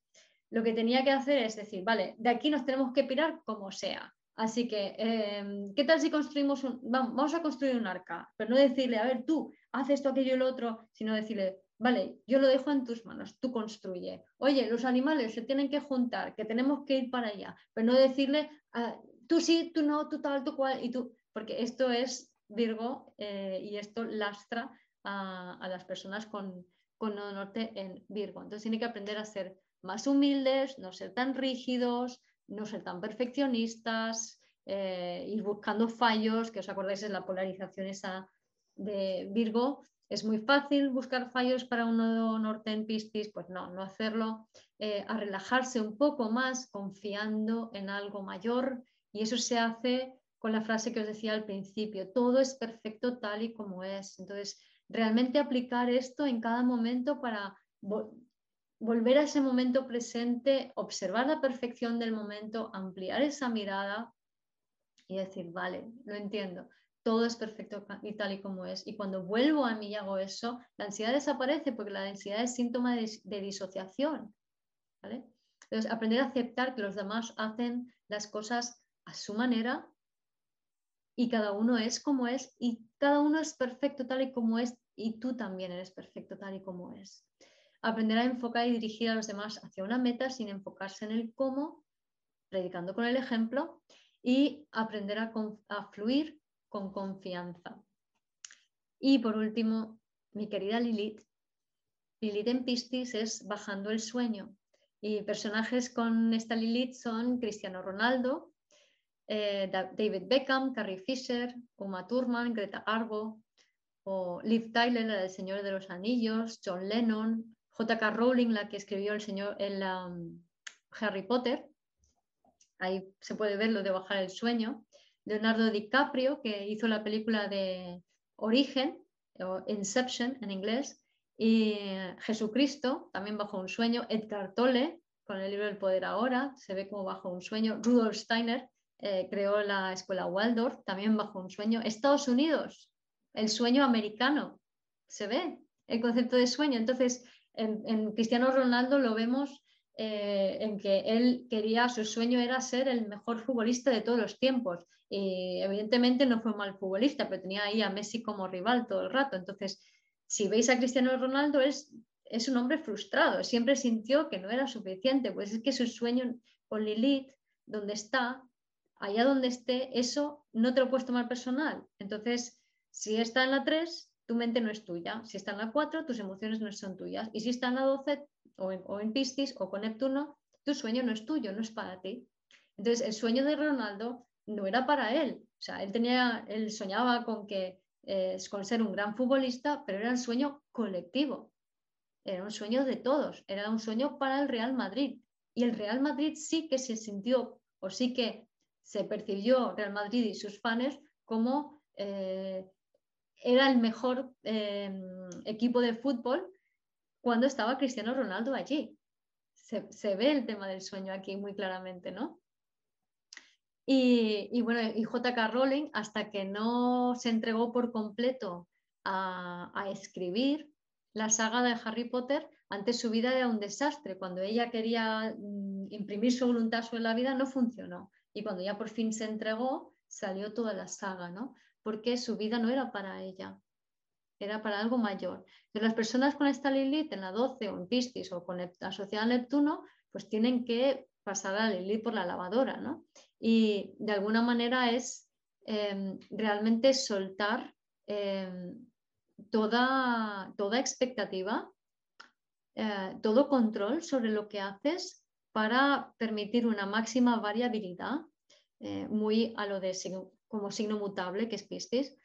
lo que tenía que hacer es decir, vale, de aquí nos tenemos que pirar como sea. Así que, em, ¿qué tal si construimos un, vamos, a construir un arca? Pero no decirle, a ver, tú, haz esto, aquello y lo otro, sino decirle, vale, yo lo dejo en tus manos, tú construye. Oye, los animales se tienen que juntar, que tenemos que ir para allá, pero no decirle, ah, tú sí, tú no, tú tal, tú cual, y tú, porque esto es Virgo eh, y esto lastra a, las personas con, con norte en Virgo. Entonces tiene que aprender a ser más humildes, no ser tan rígidos, no ser tan perfeccionistas, eh, ir buscando fallos, que os acordáis es la polarización esa de Virgo. Es muy fácil buscar fallos para un nodo norte en Piscis, pues no, no hacerlo, eh, a relajarse un poco más confiando en algo mayor y eso se hace con la frase que os decía al principio, todo es perfecto tal y como es. Entonces, realmente aplicar esto en cada momento para volver a ese momento presente, observar la perfección del momento, ampliar esa mirada y decir, vale, lo entiendo, todo es perfecto y tal y como es. Y cuando vuelvo a mí y hago eso, la ansiedad desaparece porque la ansiedad es síntoma de, disociación. Entonces, aprender a aceptar que los demás hacen las cosas a su manera y cada uno es como es y cada uno es perfecto tal y como es y tú también eres perfecto tal y como es aprender a enfocar y dirigir a los demás hacia una meta sin enfocarse en el cómo, predicando con el ejemplo y aprender a, fluir con confianza. Y por último, mi querida Lilith. Lilith en Piscis es bajando el sueño. Y personajes con esta Lilith son Cristiano Ronaldo, eh, David Beckham, Carrie Fisher, Uma Thurman, Greta Garbo, o Liv Tyler, la del Señor de los Anillos, John Lennon, J.K. Rowling, la que escribió el señor el, Harry Potter. Ahí se puede ver lo de bajar el sueño. Leonardo DiCaprio, que hizo la película de Origen, o Inception en inglés. Y Jesucristo, también bajo un sueño. Edgar Tolle, con el libro El Poder Ahora, se ve como bajo un sueño. Rudolf Steiner eh, creó la escuela Waldorf, también bajo un sueño. Estados Unidos, el sueño americano, se ve el concepto de sueño. Entonces, en, Cristiano Ronaldo lo vemos eh, en que él quería, su sueño era ser el mejor futbolista de todos los tiempos. Y evidentemente no fue mal futbolista, pero tenía ahí a Messi como rival todo el rato. Entonces, si veis a Cristiano Ronaldo, es, es un hombre frustrado, siempre sintió que no era suficiente. Pues es que su sueño con Lilith, donde está, allá donde esté, eso no te lo puedes tomar personal. Entonces, si está en la 3, tu mente no es tuya. Si está en la 4, tus emociones no son tuyas. Y si está en la 12 o en, o o con Neptuno, tu sueño no es tuyo, no es para ti. Entonces, el sueño de Ronaldo no era para él. O sea, él, tenía, él soñaba con, que, eh, con ser un gran futbolista, pero era un sueño colectivo. Era un sueño de todos. Era un sueño para el Real Madrid. Y el Real Madrid sí que se sintió o sí que se percibió Real Madrid y sus fans como eh, era el mejor eh, equipo de fútbol cuando estaba Cristiano Ronaldo allí. Se, ve el tema del sueño aquí muy claramente, ¿no? Y, bueno, y JK Rowling, hasta que no se entregó por completo a, a escribir la saga de Harry Potter, antes su vida era un desastre. Cuando ella quería mm, imprimir su voluntad sobre la vida, no funcionó. Y cuando ya por fin se entregó, salió toda la saga, ¿no? Porque su vida no era para ella, era para algo mayor. Pero las personas con esta Lilith en la 12 o en Piscis o con asociada a Neptuno, pues tienen que pasar a Lilith por la lavadora, ¿no? Y de alguna manera es em, realmente soltar em, toda, toda expectativa, eh, todo control sobre lo que haces para permitir una máxima variabilidad, eh, muy a lo de como signo mutable que es Piscis.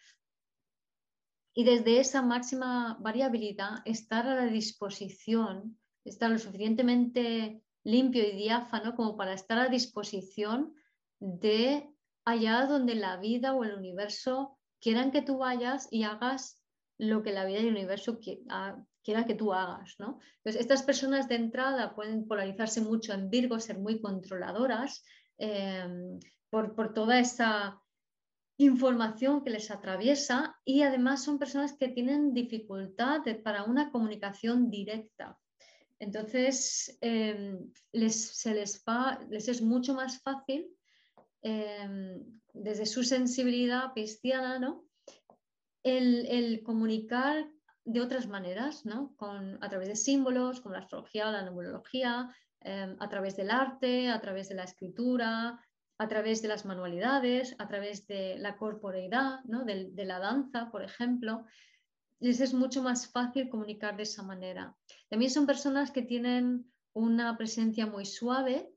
Y desde esa máxima variabilidad, estar a la disposición, estar lo suficientemente limpio y diáfano como para estar a disposición de allá donde la vida o el universo quieran que tú vayas y hagas lo que la vida y el universo quiera que tú hagas. ¿no? Entonces, estas personas de entrada pueden polarizarse mucho en Virgo, ser muy controladoras em, por, toda esa información que les atraviesa y además son personas que tienen dificultad para una comunicación directa. Entonces, em, les, se les, va, les es mucho más fácil em, desde su sensibilidad cristiana, ¿no? el, comunicar de otras maneras, ¿no? Con, a través de símbolos, como la astrología la numerología, em, a través del arte, a través de la escritura, a través de las manualidades, a través de la corporeidad, ¿no? de, la danza, por ejemplo. Les es mucho más fácil comunicar de esa manera. También son personas que tienen una presencia muy suave,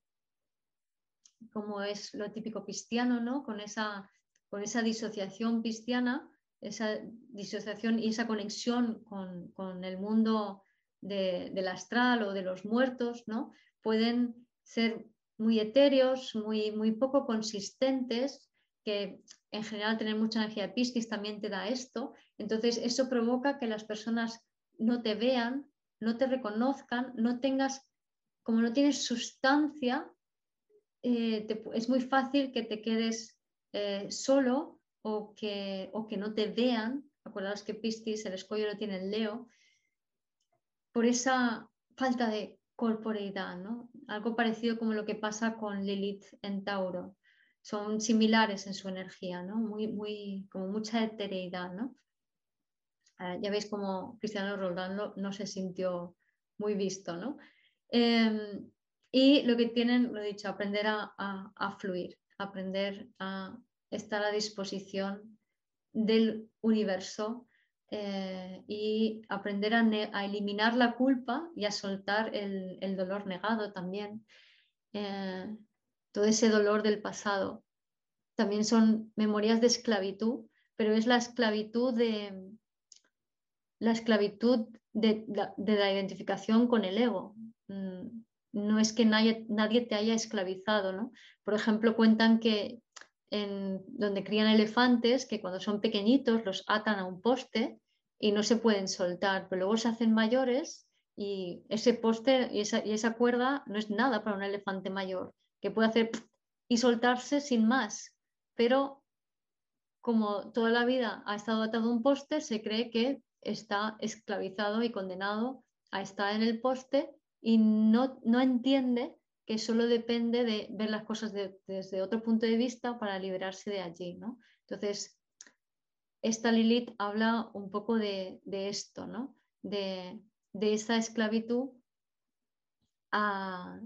como es lo típico cristiano, ¿no? con, esa, con esa disociación cristiana esa disociación y esa conexión con, el mundo del astral o de los muertos, ¿no? Pueden ser muy etéreos, muy, muy poco consistentes, que en general tener mucha energía de Piscis también te da esto. Entonces, eso provoca que las personas no te vean, no te reconozcan, no tengas, como no tienes sustancia, eh, es muy fácil que te quedes eh, solo o que, o que no te vean, acordaos que Piscis, el escollo lo tiene el Leo, por esa falta de corporeidad, ¿no? Algo parecido como lo que pasa con Lilith en Tauro. Son similares en su energía, ¿no? Muy, muy, como mucha etereidad, ¿no? Ah, ya veis como Cristiano Ronaldo no se sintió muy visto, ¿no? Em, y lo que tienen, lo he dicho, aprender a fluir, aprender a estar a disposición del universo eh, y aprender a, eliminar la culpa y a soltar el, dolor negado también, eh, todo ese dolor del pasado. También son memorias de esclavitud, pero es la esclavitud de la esclavitud de, la identificación con el ego. Mm, no es que nadie, nadie te haya esclavizado, ¿no? Por ejemplo, cuentan que donde crían elefantes que cuando son pequeñitos los atan a un poste y no se pueden soltar, pero luego se hacen mayores y ese poste y esa, y esa cuerda no es nada para un elefante mayor, que puede hacer y soltarse sin más, pero como toda la vida ha estado atado a un poste, se cree que está esclavizado y condenado a estar en el poste y no, no entiende que solo depende de ver las cosas desde otro punto de vista para liberarse de allí. ¿no? Entonces, esta Lilith habla un poco de, esto, ¿no? de, esa esclavitud a,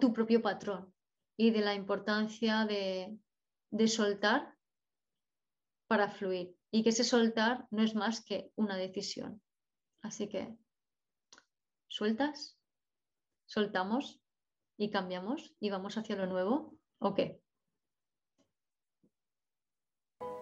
tu propio patrón y de la importancia de, soltar para fluir y que ese soltar no es más que una decisión. Así que, ¿sueltas? ¿Soltamos? y cambiamos y vamos hacia lo nuevo o qué?